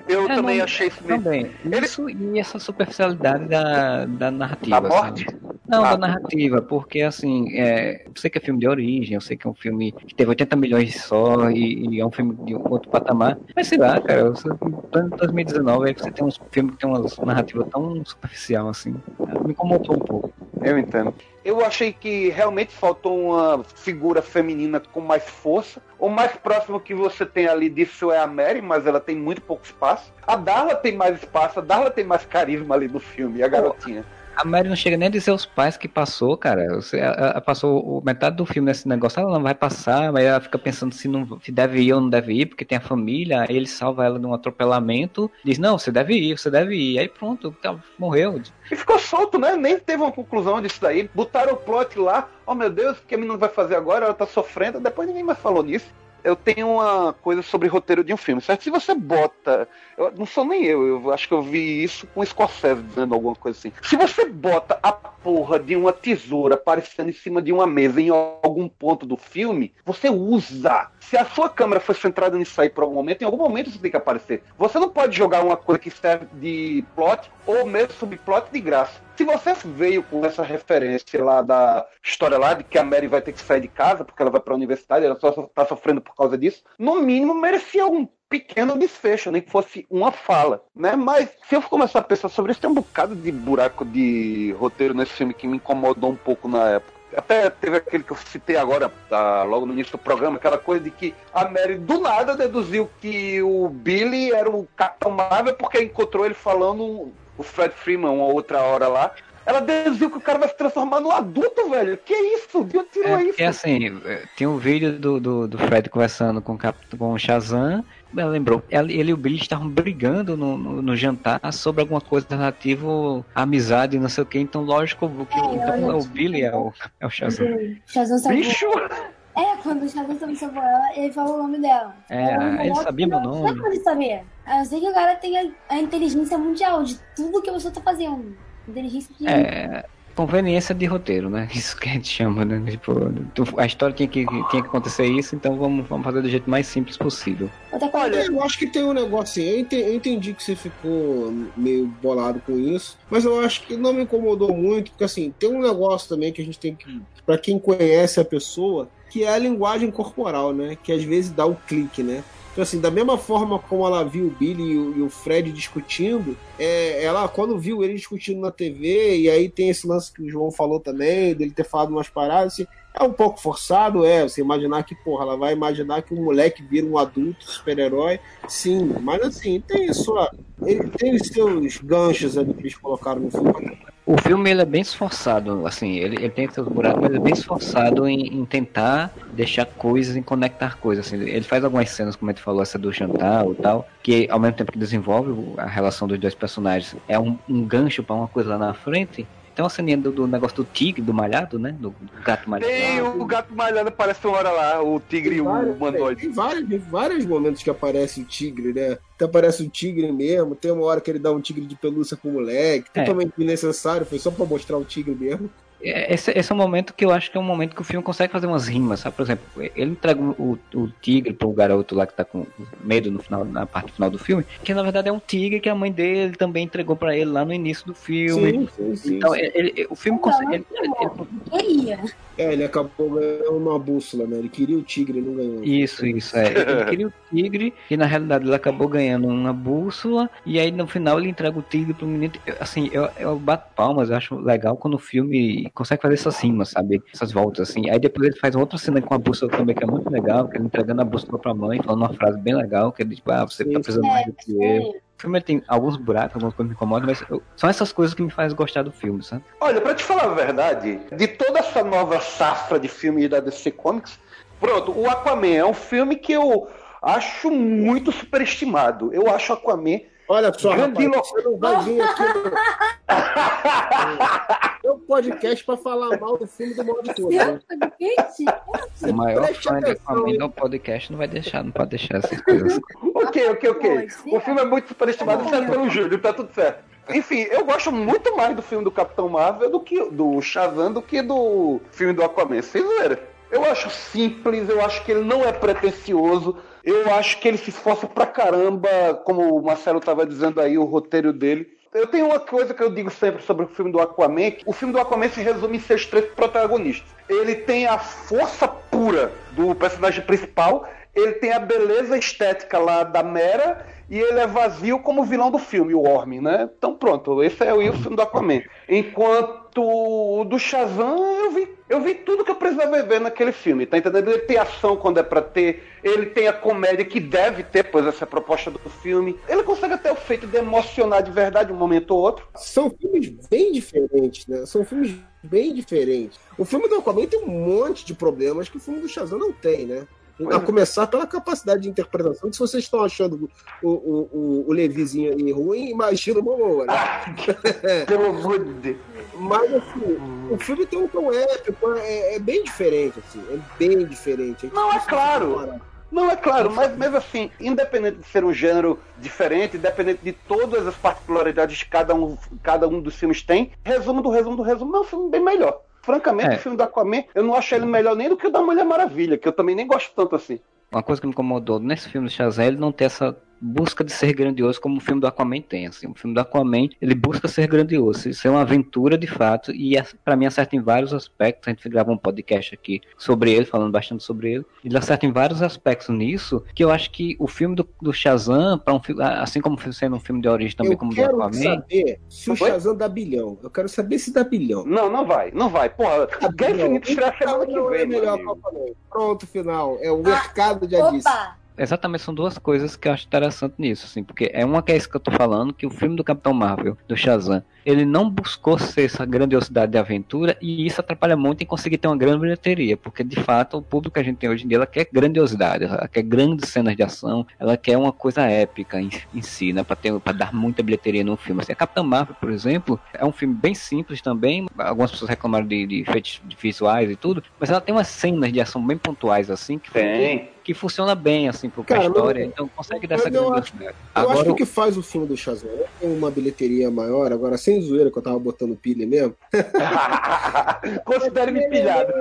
Eu É, também não, achei isso meio. Também. Ele- Isso e essa superficialidade da, da narrativa. Da morte? sabe? Não, da narrativa, porque assim, é, eu sei que é filme de origem, eu sei que é um filme que teve 80 milhões só e, e é um filme de um outro patamar, mas sei lá, cara, você, em 2019 aí você tem uns filmes que tem uma narrativa tão superficial assim, me incomodou um pouco. Eu entendo. Eu achei que realmente faltou uma figura feminina com mais força. O mais próximo que você tem ali disso é a Mary, mas ela tem muito pouco espaço. A Darla tem mais espaço, a Darla tem mais carisma ali no filme, a garotinha. A Mary não chega nem a dizer os pais que passou, cara. Você, ela, passou metade do filme nesse negócio, ela não vai passar, mas ela fica pensando se, não, se deve ir ou não deve ir, porque tem a família, ele salva ela de um atropelamento, diz, não, você deve ir, você deve ir. Aí pronto, tá, morreu. E ficou solto, né? Nem teve uma conclusão disso daí. Botaram o plot lá. Oh meu Deus, o que a menina vai fazer agora? Ela tá sofrendo. Depois ninguém mais falou nisso. Eu tenho uma coisa sobre roteiro de um filme, certo? Se você bota. Eu, não sou nem eu, eu acho que eu vi isso com o Scorsese dizendo alguma coisa assim. Se você bota a porra de uma tesoura aparecendo em cima de uma mesa em algum ponto do filme, você usa. Se a sua câmera foi centrada nisso aí por algum momento, em algum momento você tem que aparecer. Você não pode jogar uma coisa que serve de plot ou mesmo subplot de graça. Se você veio com essa referência lá da história lá de que a Mary vai ter que sair de casa porque ela vai pra universidade, ela só tá sofrendo por causa disso, no mínimo merecia um pequeno desfecho, nem que fosse uma fala, né? Mas se eu começar a pensar sobre isso, tem um bocado de buraco de roteiro nesse filme que me incomodou um pouco na época. Até teve aquele que eu citei agora, tá, logo no início do programa, aquela coisa de que a Mary do nada deduziu que o Billy era o Capitão Marvel porque encontrou ele falando o Fred Freeman uma outra hora lá. Ela deduziu que o cara vai se transformar no adulto, velho. Que isso? De onde tirou É, isso? porque assim, é, tem um vídeo do, do, do Fred conversando com, com o Shazam. Ela lembrou, ela- ele e o Billy estavam brigando no, no, no jantar sobre alguma coisa relativa à amizade, não sei o que. Então, lógico que É, então, o Billy é o, é o Shazam. Shazam salvou. Bicho! É, quando o Shazam também salvou ela, ele falou o nome dela. É, ele sabia que meu nome. Não ele sabia. A não ser que o cara tenha a inteligência mundial de tudo que a pessoa tá fazendo. Inteligência de. É, conveniência de roteiro, né? Isso que a gente chama, né? Tipo, a história tinha que, tinha que acontecer isso, então vamos, vamos fazer do jeito mais simples possível. Olha, eu acho que tem um negócio assim. Eu ente- eu entendi que você ficou meio bolado com isso, mas eu acho que não me incomodou muito, porque assim, tem um negócio também que a gente tem que. Pra quem conhece a pessoa, que é a linguagem corporal, né? Que às vezes dá o clique, né? Então, assim, da mesma forma como ela viu o Billy e o, Fred discutindo, é, ela, quando viu ele discutindo na TV, e aí tem esse lance que o João falou também, dele ter falado umas paradas, assim, é um pouco forçado, é, você imaginar que, porra, ela vai imaginar que o moleque vira um adulto super-herói, sim, mas assim, tem sua. Ele tem os seus ganchos ali que eles colocaram no filme. O filme ele é bem esforçado, assim, ele, ele tem seus buracos, mas é bem esforçado em, em tentar deixar coisas, em conectar coisas. Assim, ele faz algumas cenas, como a gente falou, essa do jantar e tal, que ao mesmo tempo que desenvolve a relação dos dois personagens, é um, um gancho pra uma coisa lá na frente. Tem uma ceninha do, do negócio do tigre, do malhado, né? Do, do gato malhado. Tem o gato malhado, aparece uma hora lá, o tigre e o humanoide. tem vários, tem vários momentos que aparece o tigre, né? Até aparece o tigre mesmo, tem uma hora que ele dá um tigre de pelúcia pro moleque, É. totalmente desnecessário, foi só pra mostrar o tigre mesmo. É, Esse, esse é um momento que eu acho que é um momento que o filme consegue fazer umas rimas, sabe? Por exemplo, ele entrega o, o tigre pro garoto lá que tá com medo no final, na parte final do filme, que na verdade é um tigre que a mãe dele também entregou pra ele lá no início do filme. Sim, sim, sim. Então, sim. ele- ele- o filme Não, consegue. Ele, ele- Queria. É, ele acabou ganhando uma bússola, né? Ele queria o tigre e não ganhou. Isso, isso, é. Ele queria o tigre e na realidade ele acabou ganhando uma bússola e aí no final ele entrega o tigre pro menino. Eu, Assim, eu, eu bato palmas, eu acho legal quando o filme consegue fazer essas rimas, sabe? Essas voltas, assim. Aí depois ele faz outra cena com a bússola também que é muito legal, que ele entregando a bússola pra mãe, falando uma frase bem legal, que ele tipo, ah, você tá precisando mais do que eu. O filme tem alguns buracos, algumas coisas me incomodam, mas eu- são essas coisas que me fazem gostar do filme, sabe? Olha, pra te falar a verdade, de toda essa nova safra de filmes da DC Comics, pronto, o Aquaman é um filme que eu acho muito superestimado. Eu acho Aquaman. Olha só, Grande rapaz, você não vai vir aqui no... no podcast pra falar mal do filme do modo todo. né? O maior fã de do podcast não vai deixar, não pode deixar essas coisas. ok, ok, ok. O filme é muito superestimado, certo pelo Júlio, tá tudo certo. Enfim, eu gosto muito mais do filme do Capitão Marvel do que do Shazam do que do filme do Aquaman. Vocês viram? Eu acho simples, eu acho que ele não é pretencioso, eu acho que ele se esforça pra caramba, como o Marcelo tava dizendo aí, o roteiro dele. Eu tenho uma coisa que eu digo sempre sobre o filme do Aquaman, que o filme do Aquaman se resume em seus três protagonistas. Ele tem a força pura do personagem principal, ele tem a beleza estética lá da Mera e ele é vazio como vilão do filme, o Orme, né? Então pronto, esse é o filme do Aquaman. Enquanto o do Shazam, eu vi, eu vi tudo que eu precisava ver naquele filme, tá entendendo? Ele tem ação quando é pra ter, ele tem a comédia que deve ter, pois essa é a proposta do filme. Ele consegue até o feito de emocionar de verdade um momento ou outro. São filmes bem diferentes, né? São filmes bem diferentes. O filme do Aquaman tem um monte de problemas que o filme do Shazam não tem, né? A começar pela capacidade de interpretação, que se vocês estão achando o, o, o, o Levizinho aí ruim, imagina o Momoa, né? Pelo amor de Deus. Mas assim, o filme tem um tom épico, é, é bem diferente, assim, é bem diferente. Não, é claro. Não, é claro, mas mesmo assim, independente de ser um gênero diferente, independente de todas as particularidades que cada um, cada um dos filmes tem, resumo do resumo do resumo, é um filme bem melhor. Francamente, É. o filme do Aquaman, eu não acho ele melhor nem do que o da Mulher Maravilha, que eu também nem gosto tanto assim. Uma coisa que me incomodou nesse filme do Shazam, ele não ter essa busca de ser grandioso como o filme do Aquaman tem. Assim. O filme do Aquaman, ele busca ser grandioso, isso é uma aventura de fato, e é- pra mim acerta em vários aspectos. A gente gravou um podcast aqui sobre ele, falando bastante sobre ele. Ele acerta em vários aspectos nisso, que eu acho que o filme do, do Shazam, para um filme, assim como sendo um filme de origem também eu como o do quero Aquaman, saber se o Foi? Shazam dá bilhão. Eu quero saber se dá bilhão. Não, não vai, não vai. Porra, Guerra Infinita estreia semana que é vem, melhor o Aquaman. Pronto, final. É o mercado já disse. Opa! Exatamente, são duas coisas que eu acho interessante nisso, assim, porque é uma que é isso que eu tô falando, que o filme do Capitão Marvel, do Shazam, ele não buscou ser essa grandiosidade de aventura e isso atrapalha muito em conseguir ter uma grande bilheteria, porque de fato o público que a gente tem hoje em dia, ela quer grandiosidade, ela quer grandes cenas de ação, ela quer uma coisa épica em, em si, né, pra, ter, pra dar muita bilheteria no filme. Assim, a Capitão Marvel, por exemplo, é um filme bem simples também, algumas pessoas reclamaram de, de efeitos visuais e tudo, mas ela tem umas cenas de ação bem pontuais, assim, que Tem. Que funciona bem, assim, pro Cara, história, mas- então consegue dar essa eu grandiosidade. Eu Agora, acho que o que faz o filme do Shazam é uma bilheteria maior, agora sem zoeira, que eu tava botando pilha mesmo. Considere-me pilhado.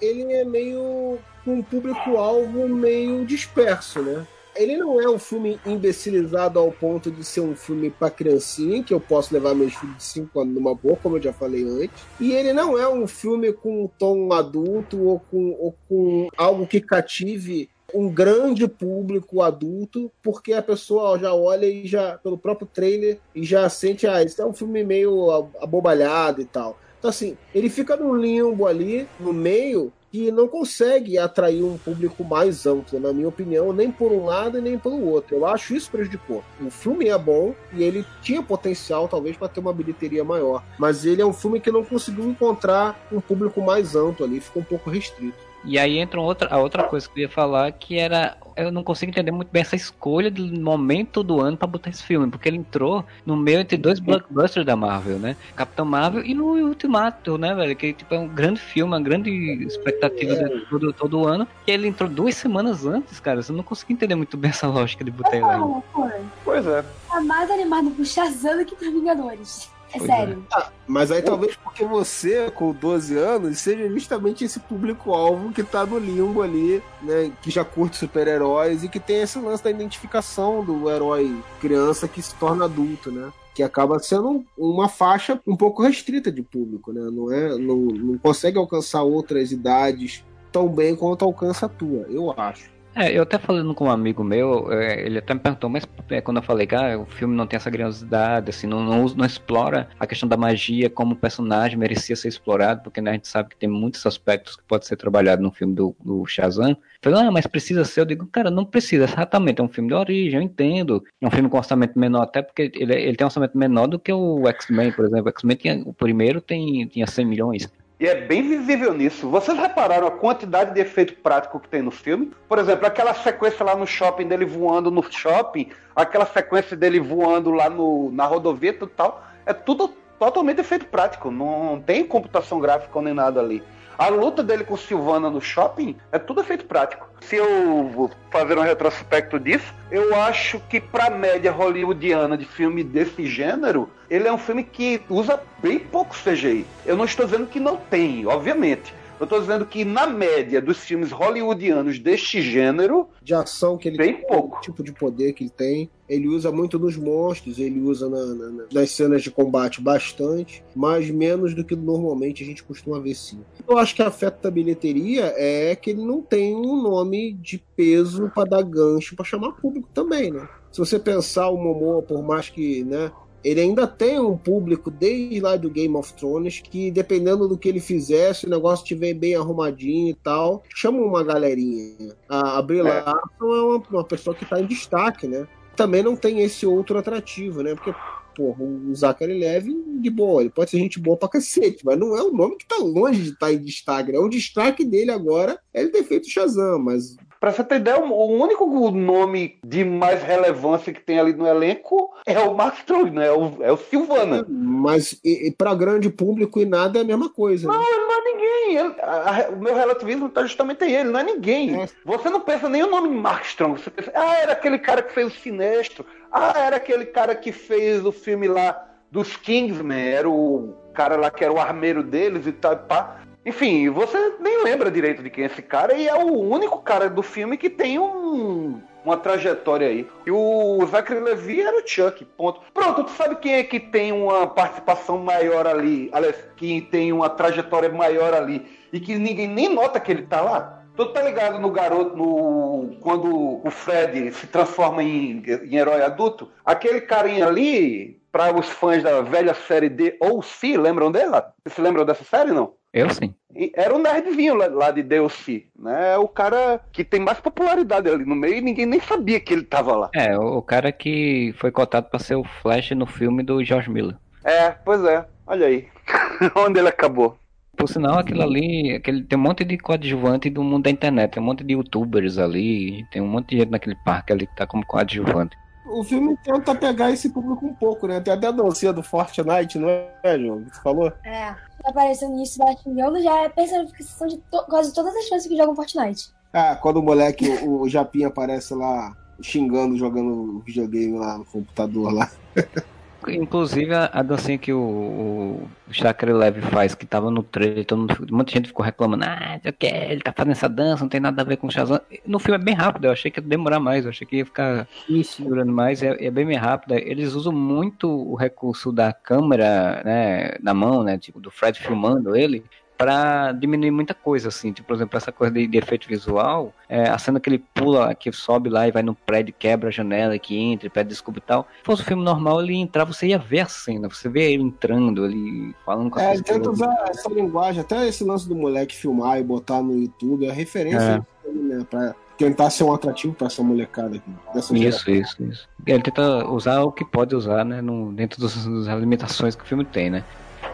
Ele é meio um público-alvo meio disperso, né? Ele não é um filme imbecilizado ao ponto de ser um filme pra criancinha, que eu posso levar meus filhos de 5 anos numa boa, como eu já falei antes. E ele não é um filme com um tom adulto ou com, ou com algo que cative um grande público adulto, porque a pessoa já olha e já, pelo próprio trailer, e já sente, ah, isso é um filme meio abobalhado e tal. Então, assim, ele fica num limbo ali, no meio, que não consegue atrair um público mais amplo, na minha opinião, nem por um lado e nem pelo outro. Eu acho isso prejudicou. O filme é bom e ele tinha potencial, talvez, para ter uma bilheteria maior. Mas ele é um filme que não conseguiu encontrar um público mais amplo ali, ficou um pouco restrito. E aí entra outra, a outra coisa que eu ia falar, que era. Eu não consigo entender muito bem essa escolha do momento do ano pra botar esse filme, porque ele entrou no meio entre dois blockbusters da Marvel, né? Capitão Marvel e no Ultimato, né, velho? Que tipo, é um grande filme, uma grande expectativa de todo, todo ano. E ele entrou duas semanas antes, cara. Eu não consigo entender muito bem essa lógica de botar ele aí. Pois é. tá mais animado pro Shazam do que pro Vingadores. É Pois é. sério. Mas aí talvez porque você, com 12 anos, seja justamente esse público-alvo que tá no limbo ali, né? Que já curte super-heróis e que tem esse lance da identificação do herói criança que se torna adulto, né? Que acaba sendo uma faixa um pouco restrita de público, né? Não, é, não, não consegue alcançar outras idades tão bem quanto alcança a tua, eu acho. É, eu até falando com um amigo meu, é, ele até me perguntou, mas é, quando eu falei que ah, o filme não tem essa grandiosidade, assim, não, não, não explora a questão da magia como personagem merecia ser explorado, porque né, a gente sabe que tem muitos aspectos que pode ser trabalhado no filme do, do Shazam. Falei, ah, mas precisa ser? Eu digo, cara, não precisa, exatamente, é um filme de origem, eu entendo. É um filme com orçamento menor, até porque ele, ele tem um orçamento menor do que o X-Men, por exemplo. O X-Men o primeiro tem, tinha 100 milhões. E é bem visível nisso. Vocês repararam a quantidade de efeito prático que tem no filme? Por exemplo, aquela sequência lá no shopping dele voando no shopping, aquela sequência dele voando lá no, na rodovia e tal, é tudo totalmente efeito prático. Não tem computação gráfica nem nada ali. A luta dele com Silvana no shopping é tudo efeito prático. Se eu fazer um retrospecto disso, eu acho que pra média hollywoodiana de filme desse gênero, ele é um filme que usa bem pouco CGI. Eu não estou dizendo que não tem, obviamente. Eu tô dizendo que, na média dos filmes hollywoodianos deste gênero, De ação que ele bem tem, pouco. tipo de poder que ele tem. Ele usa muito nos monstros, ele usa na- na- nas cenas de combate bastante, mas menos do que normalmente a gente costuma ver sim. Eu acho que afeta a bilheteria é que ele não tem um nome de peso para dar gancho para chamar público também, né? Se você pensar o Momoa, por mais que, né, ele ainda tem um público desde lá do Game of Thrones que, dependendo do que ele fizesse, o negócio estiver bem arrumadinho e tal, chama uma galerinha. A, a Brie É. Larson é uma, uma pessoa que está em destaque, né? Também não tem esse outro atrativo, né? Porque, porra, o Zachary Levy, de boa, ele pode ser gente boa pra cacete, mas não é o nome que tá longe de estar em destaque. né? O destaque dele agora é ele ter feito Shazam, mas Pra você ter ideia, o único nome de mais relevância que tem ali no elenco é o Mark Strong, né? É o, é o Silvana. Mas e, e para grande público e nada é a mesma coisa. né? Não, ele não é ninguém. Ele- a- a- o meu relativismo tá justamente aí. Ele não é ninguém. É. Você não pensa nem o nome de Mark Strong. Você pensa, ah, era aquele cara que fez o Sinestro. Ah, era aquele cara que fez o filme lá dos Kingsman. Era o cara lá que era o armeiro deles e tal. e Pá. Enfim, você nem lembra direito de quem é esse cara. E é o único cara do filme que tem um. Uma trajetória aí. E o Zachary Levi era o Chuck, ponto. Pronto, tu sabe quem é que tem uma participação maior ali? Aliás, quem tem uma trajetória maior ali e que ninguém nem nota que ele tá lá? Tu tá ligado no garoto, no quando o Fred se transforma em, em herói adulto? Aquele carinha ali, para os fãs da velha série D ou C, lembram dela? Vocês se lembram dessa série, não? Eu sim. E Era o nerdzinho lá, lá de DLC, né? O cara que tem mais popularidade ali no meio e ninguém nem sabia que ele tava lá. É, o, o cara que foi cotado pra ser o Flash no filme do George Miller. É, pois é. Olha aí. Onde ele acabou. Por sinal, aquilo ali, aquele, tem um monte de coadjuvante do mundo da internet, tem um monte de youtubers ali, tem um monte de gente naquele parque ali que tá como coadjuvante. O filme tenta pegar esse público um pouco, né? Tem até a dancinha do Fortnite, não é, João? Que tu falou? É. Tá aparecendo nisso, xingando, já é personificação de to- quase todas as pessoas que jogam Fortnite. Ah, quando o moleque, o, o Japinha aparece lá xingando, jogando videogame lá no computador lá. Inclusive a, a dancinha que o, o, Chakra Leve faz, que tava no trailer, todo mundo, muita gente ficou reclamando, ah, o que, ele tá fazendo essa dança, não tem nada a ver com o Shazam. No filme é bem rápido, eu achei que ia demorar mais, eu achei que ia ficar segurando mais, é, é bem mais rápido. Eles usam muito o recurso da câmera, né, na mão, né, tipo, do Fred filmando ele, pra diminuir muita coisa, assim, tipo, por exemplo, essa coisa de, de efeito visual, é, a cena que ele pula, que sobe lá e vai no prédio, quebra a janela, que entra, pede desculpa e tal. Se fosse um filme normal, ele ia entrar, você ia ver a cena, você vê ele entrando, ele falando com É, as ele tenta usar essa linguagem, até esse lance do moleque filmar e botar no YouTube, é referência, né? Pra tentar ser um atrativo pra essa molecada aqui. Dessa Isso, isso, isso. Ele tenta usar o que pode usar, né, no, dentro dos- das limitações que o filme tem, né.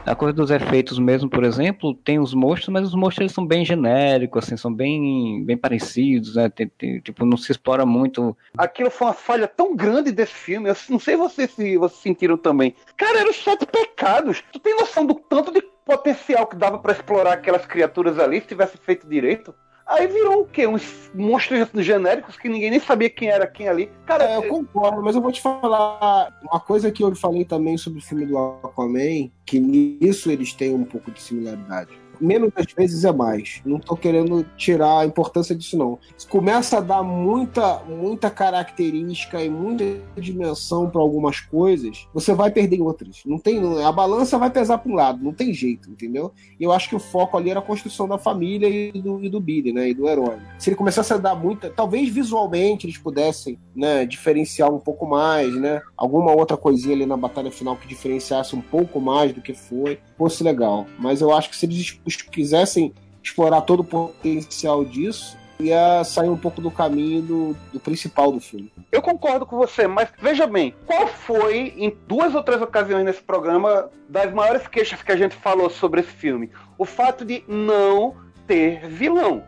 A coisa dos efeitos mesmo, por exemplo, tem os monstros, mas os monstros eles são bem genéricos, assim, são bem, bem parecidos, né, tem- tem- tipo, não se explora muito Aquilo foi uma falha tão grande desse filme. Eu não sei vocês se vocês sentiram também. Cara, eram sete pecados. Tu tem noção do tanto de potencial que dava pra explorar aquelas criaturas ali se tivesse feito direito? Aí virou o quê? Uns monstros genéricos que ninguém nem sabia quem era quem ali. Cara, É, eu concordo, mas eu vou te falar uma coisa que eu falei também sobre o filme do Aquaman, que nisso eles têm um pouco de similaridade. Menos das vezes é mais. Não tô querendo tirar a importância disso, não. Começa a dar muita, muita característica e muita dimensão para algumas coisas, você vai perder em outras. Não tem, a balança vai pesar para um lado, não tem jeito, entendeu? E eu acho que o foco ali era a construção da família e do, e do Billy, né? E do herói. Se ele começasse a dar muita. Talvez visualmente eles pudessem, né, diferenciar um pouco mais, né? Alguma outra coisinha ali na batalha final que diferenciasse um pouco mais do que foi, fosse legal. Mas eu acho que se eles es- quisessem explorar todo o potencial disso, ia sair um pouco do caminho do, do principal do filme. Eu concordo com você, mas veja bem, qual foi, em duas ou três ocasiões nesse programa, das maiores queixas que a gente falou sobre esse filme? O fato de não ter vilão.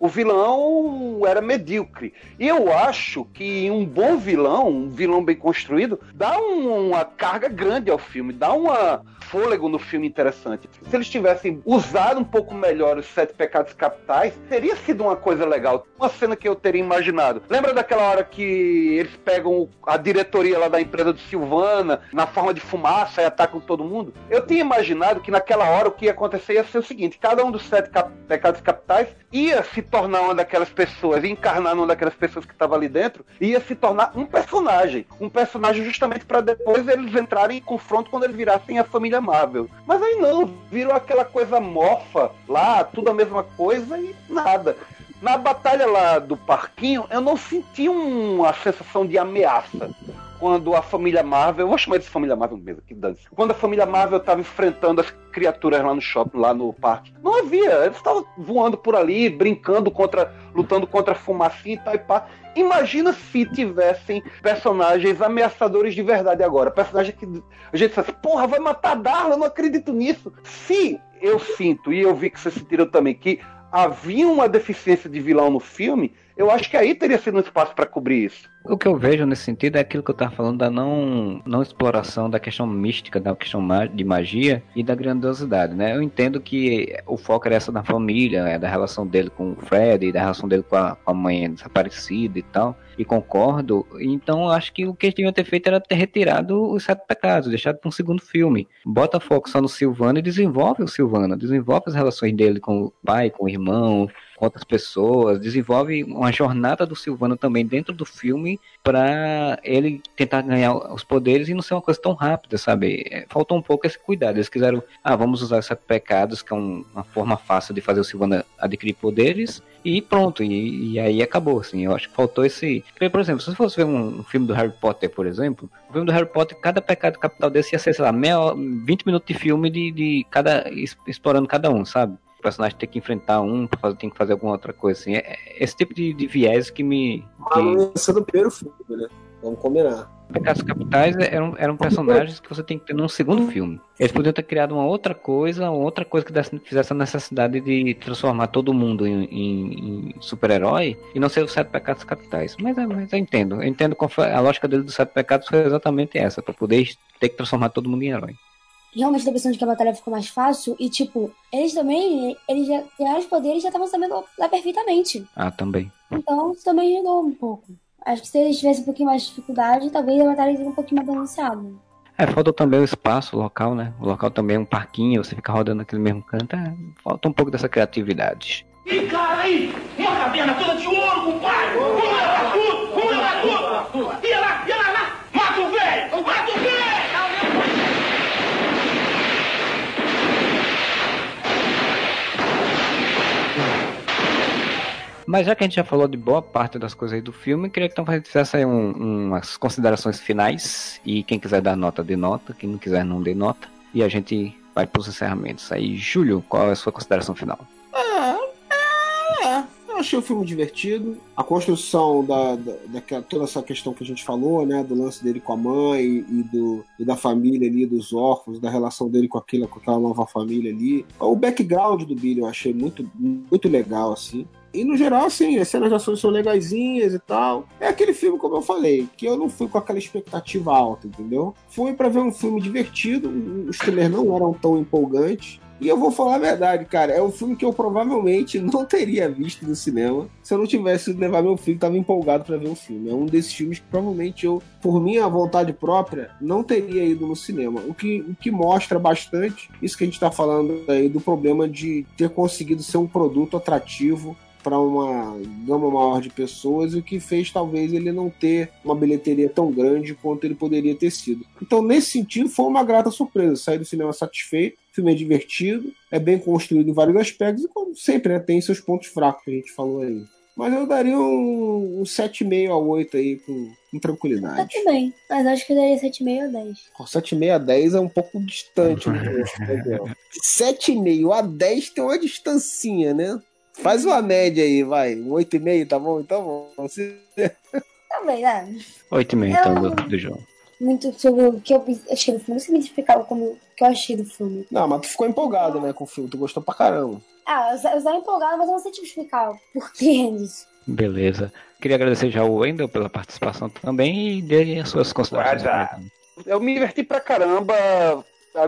O vilão era medíocre. E eu acho que um bom vilão, um vilão bem construído, dá um- uma carga grande ao filme, dá uma fôlego no filme interessante. Se eles tivessem usado um pouco melhor os sete pecados capitais, teria sido uma coisa legal. Uma cena que eu teria imaginado. Lembra daquela hora que eles pegam a diretoria lá da empresa do Silvana na forma de fumaça e atacam todo mundo? Eu tinha imaginado que naquela hora o que ia acontecer ia ser o seguinte: cada um dos sete pecados capitais ia se tornar uma daquelas pessoas, encarnar uma daquelas pessoas que estava ali dentro, ia se tornar um personagem. Um personagem justamente para depois eles entrarem em confronto quando eles virassem a família Marvel. Mas aí não, virou aquela coisa morfa lá, tudo a mesma coisa e nada. Na batalha lá do parquinho, eu não senti uma sensação de ameaça. Quando a família Marvel, eu vou chamar de família Marvel mesmo, que dane Quando a família Marvel estava enfrentando as criaturas lá no shopping, lá no parque, não havia. Eles estavam voando por ali, brincando contra, lutando contra a fumacinha e tal e pá. Imagina se tivessem personagens ameaçadores de verdade agora. Personagem que a gente fala assim, porra, vai matar Darla, eu não acredito nisso. Se eu sinto, e eu vi que vocês sentiram também, que havia uma deficiência de vilão no filme, eu acho que aí teria sido um espaço para cobrir isso. O que eu vejo nesse sentido é aquilo que eu tava falando da não, não exploração da questão mística, da questão de magia e da grandiosidade, né? Eu entendo que o foco era essa da família, é, da relação dele com o Fred, e da relação dele com a, com a mãe desaparecida e tal, e concordo. Então acho que o que eles deviam ter feito era ter retirado os sete pecados, deixado para um segundo filme. Bota foco só no Silvano e desenvolve o Silvano, desenvolve as relações dele com o pai, com o irmão, com outras pessoas, desenvolve uma jornada do Silvano também dentro do filme para ele tentar ganhar os poderes e não ser uma coisa tão rápida, sabe? É, Faltou um pouco esse cuidado. Eles quiseram, ah, vamos usar os sete pecados, que é um- uma forma fácil de fazer o Silvano adquirir poderes e pronto, e, e aí acabou, assim. Eu acho que faltou esse. Por exemplo, se você fosse ver um, um filme do Harry Potter, por exemplo, o filme do Harry Potter, cada pecado capital desse ia ser, sei lá, meia, hora- 20 minutos de filme de, de cada. explorando cada um, sabe? O personagem tem que enfrentar um, pra fazer- tem que fazer alguma outra coisa, assim. É, é esse tipo de, de viés que me. Ia ser no primeiro filme, né? Vamos combinar. Pecados Capitais eram, eram personagens que você tem que ter num segundo filme. Eles podiam ter criado uma outra coisa, uma outra coisa que desse- fizesse a necessidade de transformar todo mundo em, em- em super-herói e não ser os sete pecados capitais. Mas, é- mas eu entendo. Eu entendo qual foi a lógica dele dos sete pecados foi exatamente essa, para poder ter que transformar todo mundo em herói. Realmente dá a impressão de que a batalha ficou mais fácil. E, tipo, eles também, eles já ganharam os poderes e já estavam sabendo lá perfeitamente. Ah, também. Então, isso também ajudou um pouco. Acho que se eles tivessem um pouquinho mais de dificuldade, talvez a batalha seria um pouquinho mais balanceada. É, falta também o espaço, o local, né? O local também é um parquinho, você fica rodando naquele mesmo canto. É, falta um pouco dessa criatividade. Ih, cara, aí! Uma caverna toda de ouro, compadre! Vamos levar tudo! Vamos levar tudo! Ia lá, ia lá, lá! Mata o velho! Mata o velho! Mas já que a gente já falou de boa parte das coisas aí do filme, queria que então fizesse aí um- umas considerações finais. E quem quiser dar nota, dê nota. Quem não quiser, não dê nota. E a gente vai para os encerramentos. Aí, Júlio, qual é a sua consideração final? É, eu achei o filme divertido. A construção da, da, daquela- toda essa questão que a gente falou, né? Do lance dele com a mãe e, do, e da família ali, dos órfãos, da relação dele com aquela, com aquela nova família ali. O background do Billy eu achei muito, muito legal, assim. E no geral, assim, as cenas de ações são legaisinhas e tal. É aquele filme, como eu falei, que eu não fui com aquela expectativa alta, entendeu? Fui pra ver um filme divertido, os trailers não eram tão empolgantes. E eu vou falar a verdade, cara, é um filme que eu provavelmente não teria visto no cinema se eu não tivesse levar meu filho tava empolgado pra ver o filme. É um desses filmes que provavelmente eu, por minha vontade própria, não teria ido no cinema. O que, o que mostra bastante isso que a gente tá falando aí do problema de ter conseguido ser um produto atrativo para uma gama maior de pessoas e o que fez talvez ele não ter uma bilheteria tão grande quanto ele poderia ter sido. Então, nesse sentido, foi uma grata surpresa. Saí do cinema satisfeito, o filme é divertido, é bem construído em vários aspectos e, como sempre, né, tem seus pontos fracos que a gente falou aí. Mas eu daria um, um 7,5 a 8 aí com, com Tá tranquilidade. tudo bem. Mas eu acho que eu daria 7,5 ou 10. Ó, 7,5 a 10 é um pouco distante. né, Gabriel? 7,5 a 10 tem uma distancinha, né? Faz uma média aí, vai. Um 8,5, tá bom? Então, você... Também, né? Oito e meio, então, do, do jogo. Muito sobre o que eu achei do filme. Não sei me explicar como o que eu achei do filme. Não, mas tu ficou empolgado, né, com o filme. Tu gostou pra caramba. Ah, eu estava empolgado, mas eu não sei te explicar por que disso. Beleza. Queria agradecer já o Wendel pela participação também e dê as suas considerações. Eu me diverti pra caramba.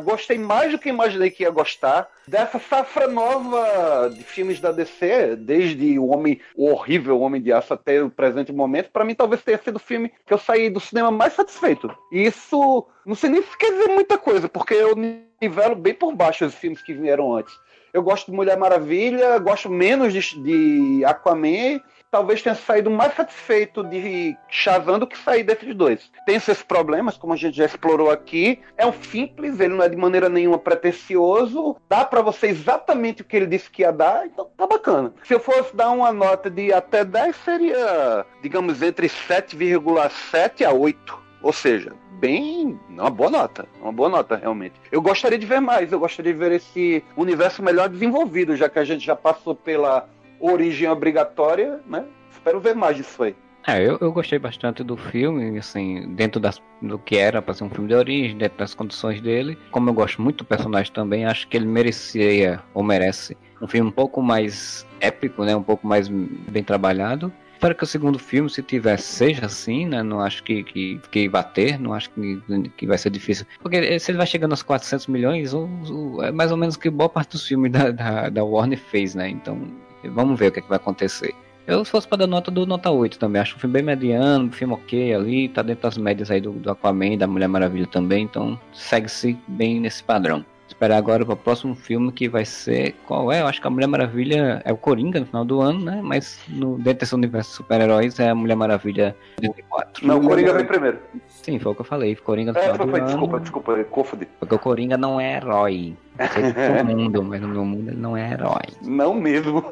Gostei mais do que imaginei que ia gostar. Dessa safra nova de filmes da DC, desde o Homem o Horrível Homem de Aço até o presente momento, pra mim talvez tenha sido o filme que eu saí do cinema mais satisfeito. E isso não sei nem se quer dizer muita coisa, porque eu nivelo bem por baixo os filmes que vieram antes. Eu gosto de Mulher Maravilha, gosto menos de, de Aquaman. Talvez tenha saído mais satisfeito de Shazam do que sair desses dois. Tem seus problemas, como a gente já explorou aqui. É um simples, ele não é de maneira nenhuma pretencioso. Dá para você exatamente o que ele disse que ia dar, então tá bacana. Se eu fosse dar uma nota de até 10, seria, digamos, entre 7,7 a 8. Ou seja, bem. Uma boa nota. Uma boa nota, realmente. Eu gostaria de ver mais, eu gostaria de ver esse universo melhor desenvolvido, já que a gente já passou pela origem obrigatória, né? Espero ver mais disso aí. É, eu, eu gostei bastante do filme, assim, dentro das, do que era para ser um filme de origem, dentro das condições dele. Como eu gosto muito do personagem também, acho que ele merecia, ou merece, um filme um pouco mais épico, né? Um pouco mais bem trabalhado. Espero que o segundo filme, se tiver, seja assim, né? Não acho que, que, que bater, não acho que, que vai ser difícil. Porque se ele vai chegando aos 400 milhões, o, o, é mais ou menos que boa parte dos filmes da, da, da Warner fez, né? Então, vamos ver o que, é que vai acontecer. Eu, se fosse para dar nota do nota 8 também, acho um filme bem mediano, um filme ok ali, tá dentro das médias aí do, do Aquaman, da Mulher Maravilha também, então segue-se bem nesse padrão. Esperar agora para o próximo filme que vai ser. Qual é? Eu acho que a Mulher Maravilha é o Coringa no final do ano, né? Mas no, dentro desse universo de super-heróis é a Mulher Maravilha 2004. Não, o Coringa vem primeiro. Sim, foi o que eu falei. Coringa no É, final foi, do foi, ano. desculpa, desculpa, confundi. Porque o Coringa não é herói. Não todo mundo, mas no meu mundo ele não é herói. Não mesmo.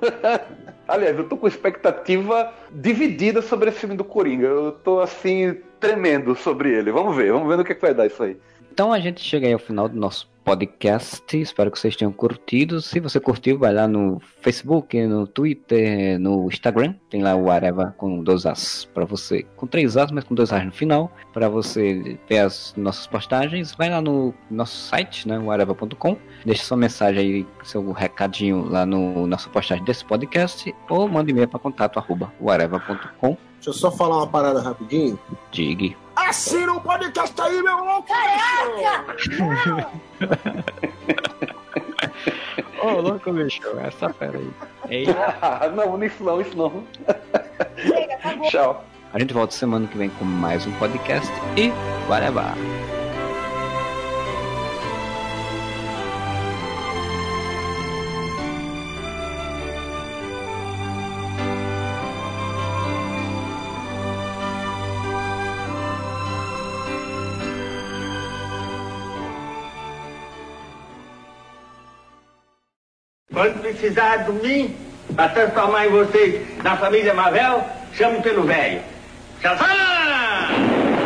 Aliás, eu tô com expectativa dividida sobre esse filme do Coringa. Eu tô assim, tremendo sobre ele. Vamos ver, vamos ver no que, que vai dar isso aí. Então a gente chega aí ao final do nosso podcast. Espero que vocês tenham curtido. Se você curtiu, vai lá no Facebook, no Twitter, no Instagram. Tem lá o Areva com dois As para você. Com três As, mas com dois As no final. Para você ver as nossas postagens. Vai lá no nosso site, né, o areva.com. Deixe sua mensagem aí, seu recadinho lá no nossa postagem desse podcast. Ou mande e-mail para contato arroba. Deixa eu só falar uma parada rapidinho. Digue. Assina o podcast aí, meu louco! Caraca! Ô, louco, bicho. Essa fera aí. Ei. não, isso não, isso não. Chega, acabou. Tchau. A gente volta semana que vem com mais um podcast e whatever. Quando precisar de mim, para transformar em vocês na família Mavel, chamo pelo velho. Tchau, tchau!